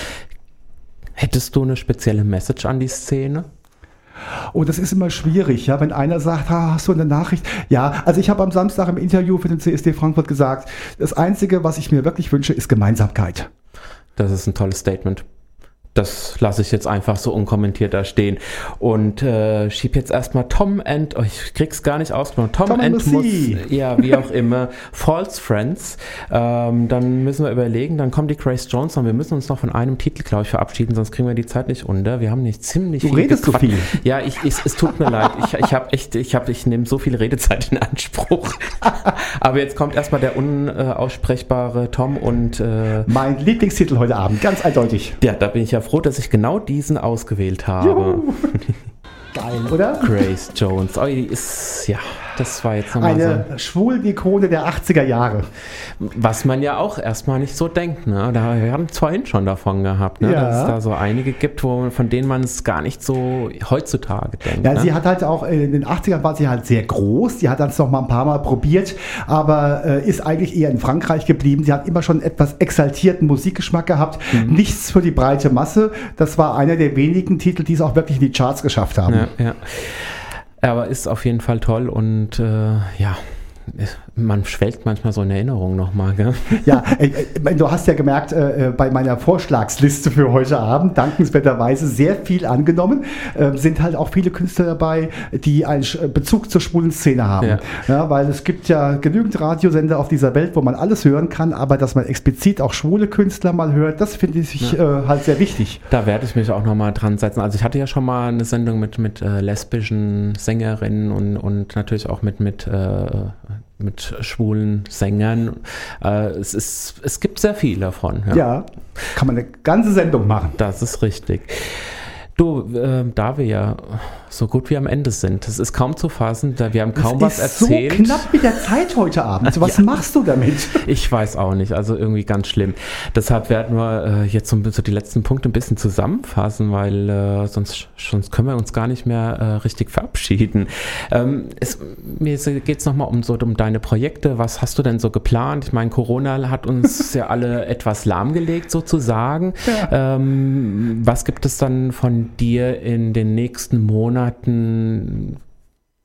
Hättest du eine spezielle Message an die Szene?
Oh, das ist immer schwierig, ja, wenn einer sagt, ah, hast du eine Nachricht? Ja, also ich habe am Samstag im Interview für den CSD Frankfurt gesagt, das Einzige, was ich mir wirklich wünsche, ist Gemeinsamkeit.
Das ist ein tolles Statement. Das lasse ich jetzt einfach so unkommentiert da stehen. Und äh, schieb jetzt erstmal Tom and, oh, ich krieg's gar nicht ausgesprochen, Tom,
Tom
and muss, ja, wie auch immer, False Friends. Ähm, dann müssen wir überlegen, dann kommt die Grace Jones und wir müssen uns noch von einem Titel, glaube ich, verabschieden, sonst kriegen wir die Zeit nicht unter. Wir haben nicht ziemlich
Du
viel
redest so
gequatscht.
viel.
Ja, ich, ich, es tut mir leid. Ich, ich habe echt, ich habe, ich nehme so viel Redezeit in Anspruch. Aber jetzt kommt erstmal der unaussprechbare Tom und äh,
Mein Lieblingstitel heute Abend, ganz eindeutig.
ja, da bin ich ja froh, dass ich genau diesen ausgewählt habe.
Juhu. Geil, oder?
Grace Jones. Oh, die ist, ja, das war jetzt nochmal so.
Eine Schwulen-Ikone der 80er Jahre.
Was man ja auch erstmal nicht so denkt, ne? Da, wir haben es vorhin schon davon gehabt, ne?
Ja.
Dass es da so einige gibt, wo, von denen man es gar nicht so heutzutage denkt.
Ja,
ne?
sie hat halt auch in den 80ern war sie halt sehr groß. Die hat das noch mal ein paar Mal probiert, aber äh, ist eigentlich eher in Frankreich geblieben. Sie hat immer schon etwas exaltierten Musikgeschmack gehabt.
Mhm.
Nichts für die breite Masse. Das war einer der wenigen Titel, die es auch wirklich in die Charts geschafft haben.
Ja, ja. Aber ist auf jeden Fall toll und äh, ja, man schwelgt manchmal so in Erinnerung nochmal, gell?
Ja, äh, äh, du hast ja gemerkt, äh, äh, bei meiner Vorschlagsliste für heute Abend, dankenswerterweise sehr viel angenommen, äh, sind halt auch viele Künstler dabei, die einen Bezug zur schwulen Szene haben.
Ja.
Ja. weil es gibt ja genügend Radiosender auf dieser Welt, wo man alles hören kann, aber dass man explizit auch schwule Künstler mal hört, das finde ich äh, halt sehr wichtig.
Da werde ich mich auch nochmal dran setzen. Also ich hatte ja schon mal eine Sendung mit, mit lesbischen Sängerinnen und, und natürlich auch mit, mit, mit schwulen Sängern. Äh, es, ist, es gibt sehr viel davon. Ja.
Ja. kann man eine ganze Sendung machen.
Das ist richtig. Du, äh, da wir ja so gut wie am Ende sind, das ist kaum zu fassen, da wir haben kaum was
ist
erzählt.
so knapp mit der Zeit heute Abend. Was
Ja.
machst du damit?
Ich weiß auch nicht, also irgendwie ganz schlimm. Deshalb werden wir äh, jetzt so, so die letzten Punkte ein bisschen zusammenfassen, weil äh, sonst, sonst können wir uns gar nicht mehr äh, richtig verabschieden. Ähm, es, mir geht es nochmal um, so, um deine Projekte. Was hast du denn so geplant? Ich meine, Corona hat uns ja alle etwas lahmgelegt sozusagen. Ähm, was gibt es dann von dir in den nächsten Monaten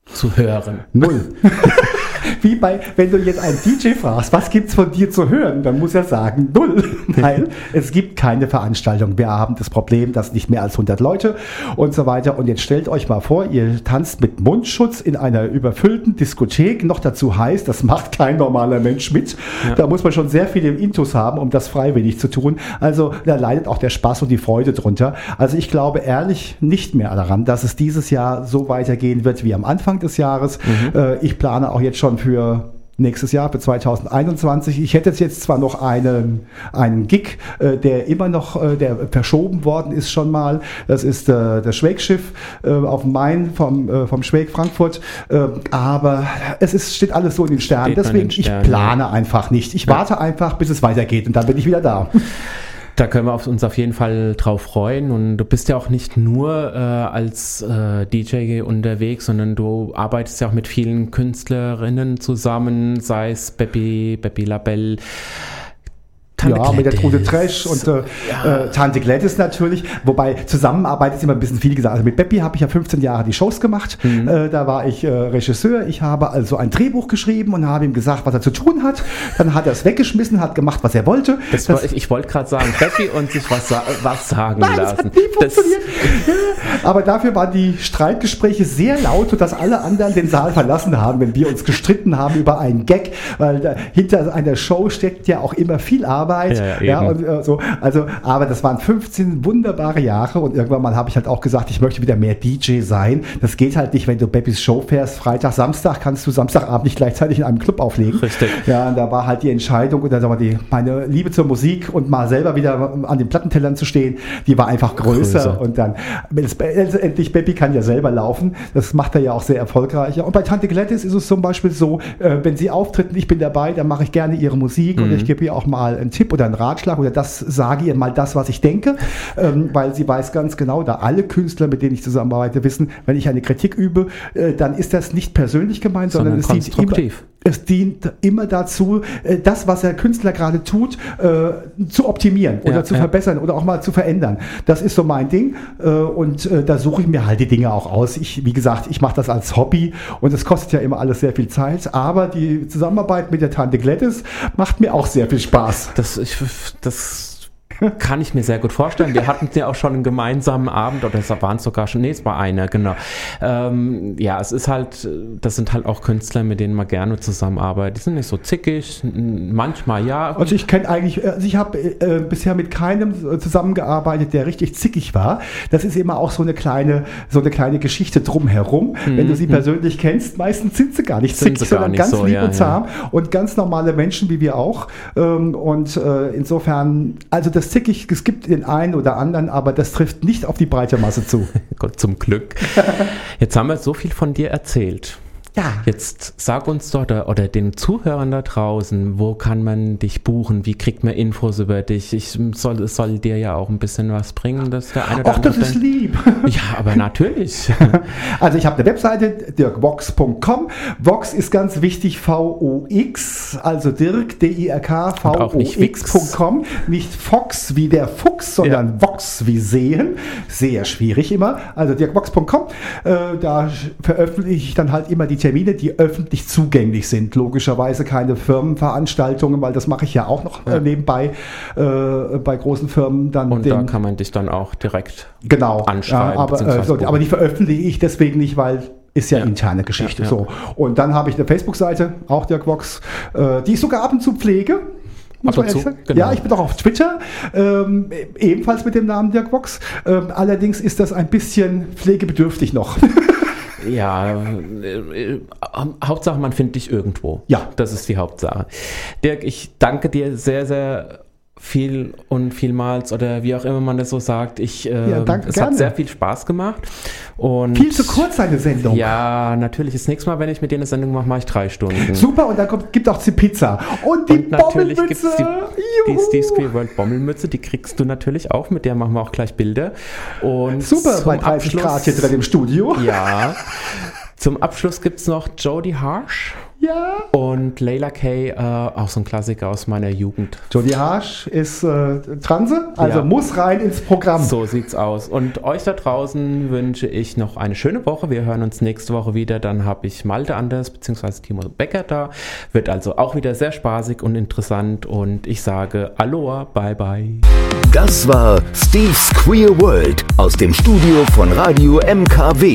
zu hören?
Null. Wie bei, wenn du jetzt einen DJ fragst, was gibt's von dir zu hören, dann muss er sagen null, weil es gibt keine Veranstaltung. Wir haben das Problem, dass nicht mehr als 100 Leute und so weiter. Und jetzt stellt euch mal vor, ihr tanzt mit Mundschutz in einer überfüllten Diskothek. Noch dazu heißt, das macht kein normaler Mensch mit. Da muss man schon sehr viel im Intus haben, um das freiwillig zu tun. Also da leidet auch der Spaß und die Freude drunter. Also ich glaube ehrlich nicht mehr daran, dass es dieses Jahr so weitergehen wird wie am Anfang des Jahres. Äh, ich plane auch jetzt schon für nächstes Jahr, für 2021. Ich hätte jetzt zwar noch einen, einen Gig, äh, der immer noch, äh, der verschoben worden ist schon mal. Das ist äh, das Schwegschiff äh, auf dem Main vom, äh, vom Schweg Frankfurt. Äh, aber es ist, steht alles so in den Sternen.
Steht
Deswegen,
den Sternen,
ich plane einfach nicht. Ich warte einfach, bis es weitergeht und dann bin ich wieder da.
Da können wir uns auf jeden Fall drauf freuen. Und du bist ja auch nicht nur äh, als äh, DJ unterwegs, sondern du arbeitest ja auch mit vielen Künstlerinnen zusammen, sei es Beppi, Beppi Labelle. Tante
ja, mit der Trude
Gladys.
Trash und äh, äh, Tante Gladys natürlich. Wobei Zusammenarbeit ist immer ein bisschen viel gesagt. Also mit Beppi habe ich ja 15 Jahre die Shows gemacht.
Mhm.
Äh, da war ich äh, Regisseur. Ich habe also ein Drehbuch geschrieben und habe ihm gesagt, was er zu tun hat. Dann hat er es weggeschmissen, hat gemacht, was er wollte.
Das war, ich ich wollte gerade sagen, Beppi und sich was, was sagen
Nein, das
lassen.
hat nie
Das-
funktioniert. Ja, Aber dafür waren die Streitgespräche sehr laut, sodass alle anderen den Saal verlassen haben, wenn wir uns gestritten haben über einen Gag, weil da, hinter einer Show steckt ja auch immer viel Arbeit.
Ja, ja, eben.
und, äh, so. Also, aber das waren 15 wunderbare Jahre und irgendwann mal habe ich halt auch gesagt, ich möchte wieder mehr DJ sein. Das geht halt nicht, wenn du Beppis Show fährst. Freitag, Samstag kannst du Samstagabend nicht gleichzeitig in einem Club auflegen.
Richtig.
Ja, und da war halt die Entscheidung oder sagen wir, die, meine Liebe zur Musik und mal selber wieder an den Plattentellern zu stehen, die war einfach größer.
Größer.
Und dann, endlich Beppi kann ja selber laufen, das macht er ja auch sehr erfolgreich. Und bei Tante Gladys ist es zum Beispiel so, äh, wenn sie auftritt und ich bin dabei, dann mache ich gerne ihre Musik und ich gebe ihr auch mal einen Tipp oder einen Ratschlag oder das sage ihr mal das, was ich denke, ähm, weil sie weiß ganz genau, da alle Künstler, mit denen ich zusammenarbeite, wissen, wenn ich eine Kritik übe, äh, dann ist das nicht persönlich gemeint, sondern,
Sondern
es dient immer,
konstruktiv.
Es dient immer dazu, äh, das, was der Künstler gerade tut, äh, zu optimieren oder
Ja,
zu
ja.
verbessern oder auch mal zu verändern. Das ist so mein Ding äh, und da suche ich mir halt die Dinge auch aus. Ich, wie gesagt, ich mache das als Hobby und es kostet ja immer alles sehr viel Zeit, aber die Zusammenarbeit mit der Tante Gladys macht mir auch sehr viel Spaß.
Das, ich, das Kann ich mir sehr gut vorstellen. Wir hatten ja auch schon einen gemeinsamen Abend oder es waren sogar schon, nee, es war einer, genau. Ähm, ja, es ist halt, das sind halt auch Künstler, mit denen man gerne zusammenarbeitet. Die sind nicht so zickig, manchmal ja.
Also ich kenne eigentlich, also ich habe äh, bisher mit keinem zusammengearbeitet, der richtig zickig war. Das ist immer auch so eine kleine, so eine kleine Geschichte drumherum. Mhm. Wenn du sie mhm. persönlich kennst, meistens sind sie gar nicht sind zickig, sondern ganz so, lieb ja, und zahm ja. und ganz normale Menschen wie wir auch. Ähm, und äh, insofern, also das zickig, es gibt den einen oder anderen, aber das trifft nicht auf die breite Masse zu.
Gott zum Glück. Jetzt haben wir so viel von dir erzählt. Ja. Jetzt sag uns doch oder, oder den Zuhörern da draußen, wo kann man dich buchen? Wie kriegt man Infos über dich? Ich soll, es soll dir ja auch ein bisschen was bringen, dass der
eine oder Ach, das ist lieb.
Ja, aber natürlich.
Also ich habe eine Webseite, dirkvox.com. Vox ist ganz wichtig, V-O-X, also Dirk, D-I-R-K, V-O-X.com. Nicht Fox wie der Fuchs, sondern ja. Vox wie sehen. Sehr schwierig immer. Also dirkvox.com. Äh, da veröffentliche ich dann halt immer die Termine, die öffentlich zugänglich sind. Logischerweise keine Firmenveranstaltungen, weil das mache ich ja auch noch äh, ja. nebenbei äh, bei großen Firmen. Dann
Und den, da kann man dich dann auch direkt
genau, anschreiben. Ja, aber, äh, so, aber die veröffentliche ich deswegen nicht, weil ist ja, ja, interne Geschichte. Ja, ja. So. Und dann habe ich eine Facebook-Seite, auch der Quox, äh, die ich sogar ab und zu pflege. Muss man zu, genau. Ja, ich bin auch auf Twitter, ähm, ebenfalls mit dem Namen Dirk Vox. Ähm, allerdings ist das ein bisschen pflegebedürftig noch.
Ja, äh, äh, Hauptsache, man findet dich irgendwo. Ja. Das ist die Hauptsache. Dirk, ich danke dir sehr, sehr viel und vielmals oder wie auch immer man das so sagt. Ich, äh, ja, danke, es gerne. hat sehr viel Spaß gemacht. Und
viel zu kurz eine Sendung.
Ja, natürlich. Das nächste Mal, wenn ich mit dir eine Sendung mache, mache ich drei Stunden.
Super, und dann kommt, gibt auch die Pizza. Und die und natürlich
gibt es die, die Steve World Bommelmütze, die kriegst du natürlich auch, mit der machen wir auch gleich Bilder. Und
Super, bei 30 Abschluss, Grad hier im Studio.
Ja. Zum Abschluss gibt es noch Jodie Harsh. Ja. Und Layla Kay, äh, auch so ein Klassiker aus meiner Jugend.
Jodie Harsh ist äh, Transe, also ja. muss rein ins Programm.
So sieht's aus. Und euch da draußen wünsche ich noch eine schöne Woche. Wir hören uns nächste Woche wieder. Dann habe ich Malte Anders bzw. Timo Becker da. Wird also auch wieder sehr spaßig und interessant. Und ich sage Aloha, bye bye.
Das war Steve's Queer World aus dem Studio von Radio MKW.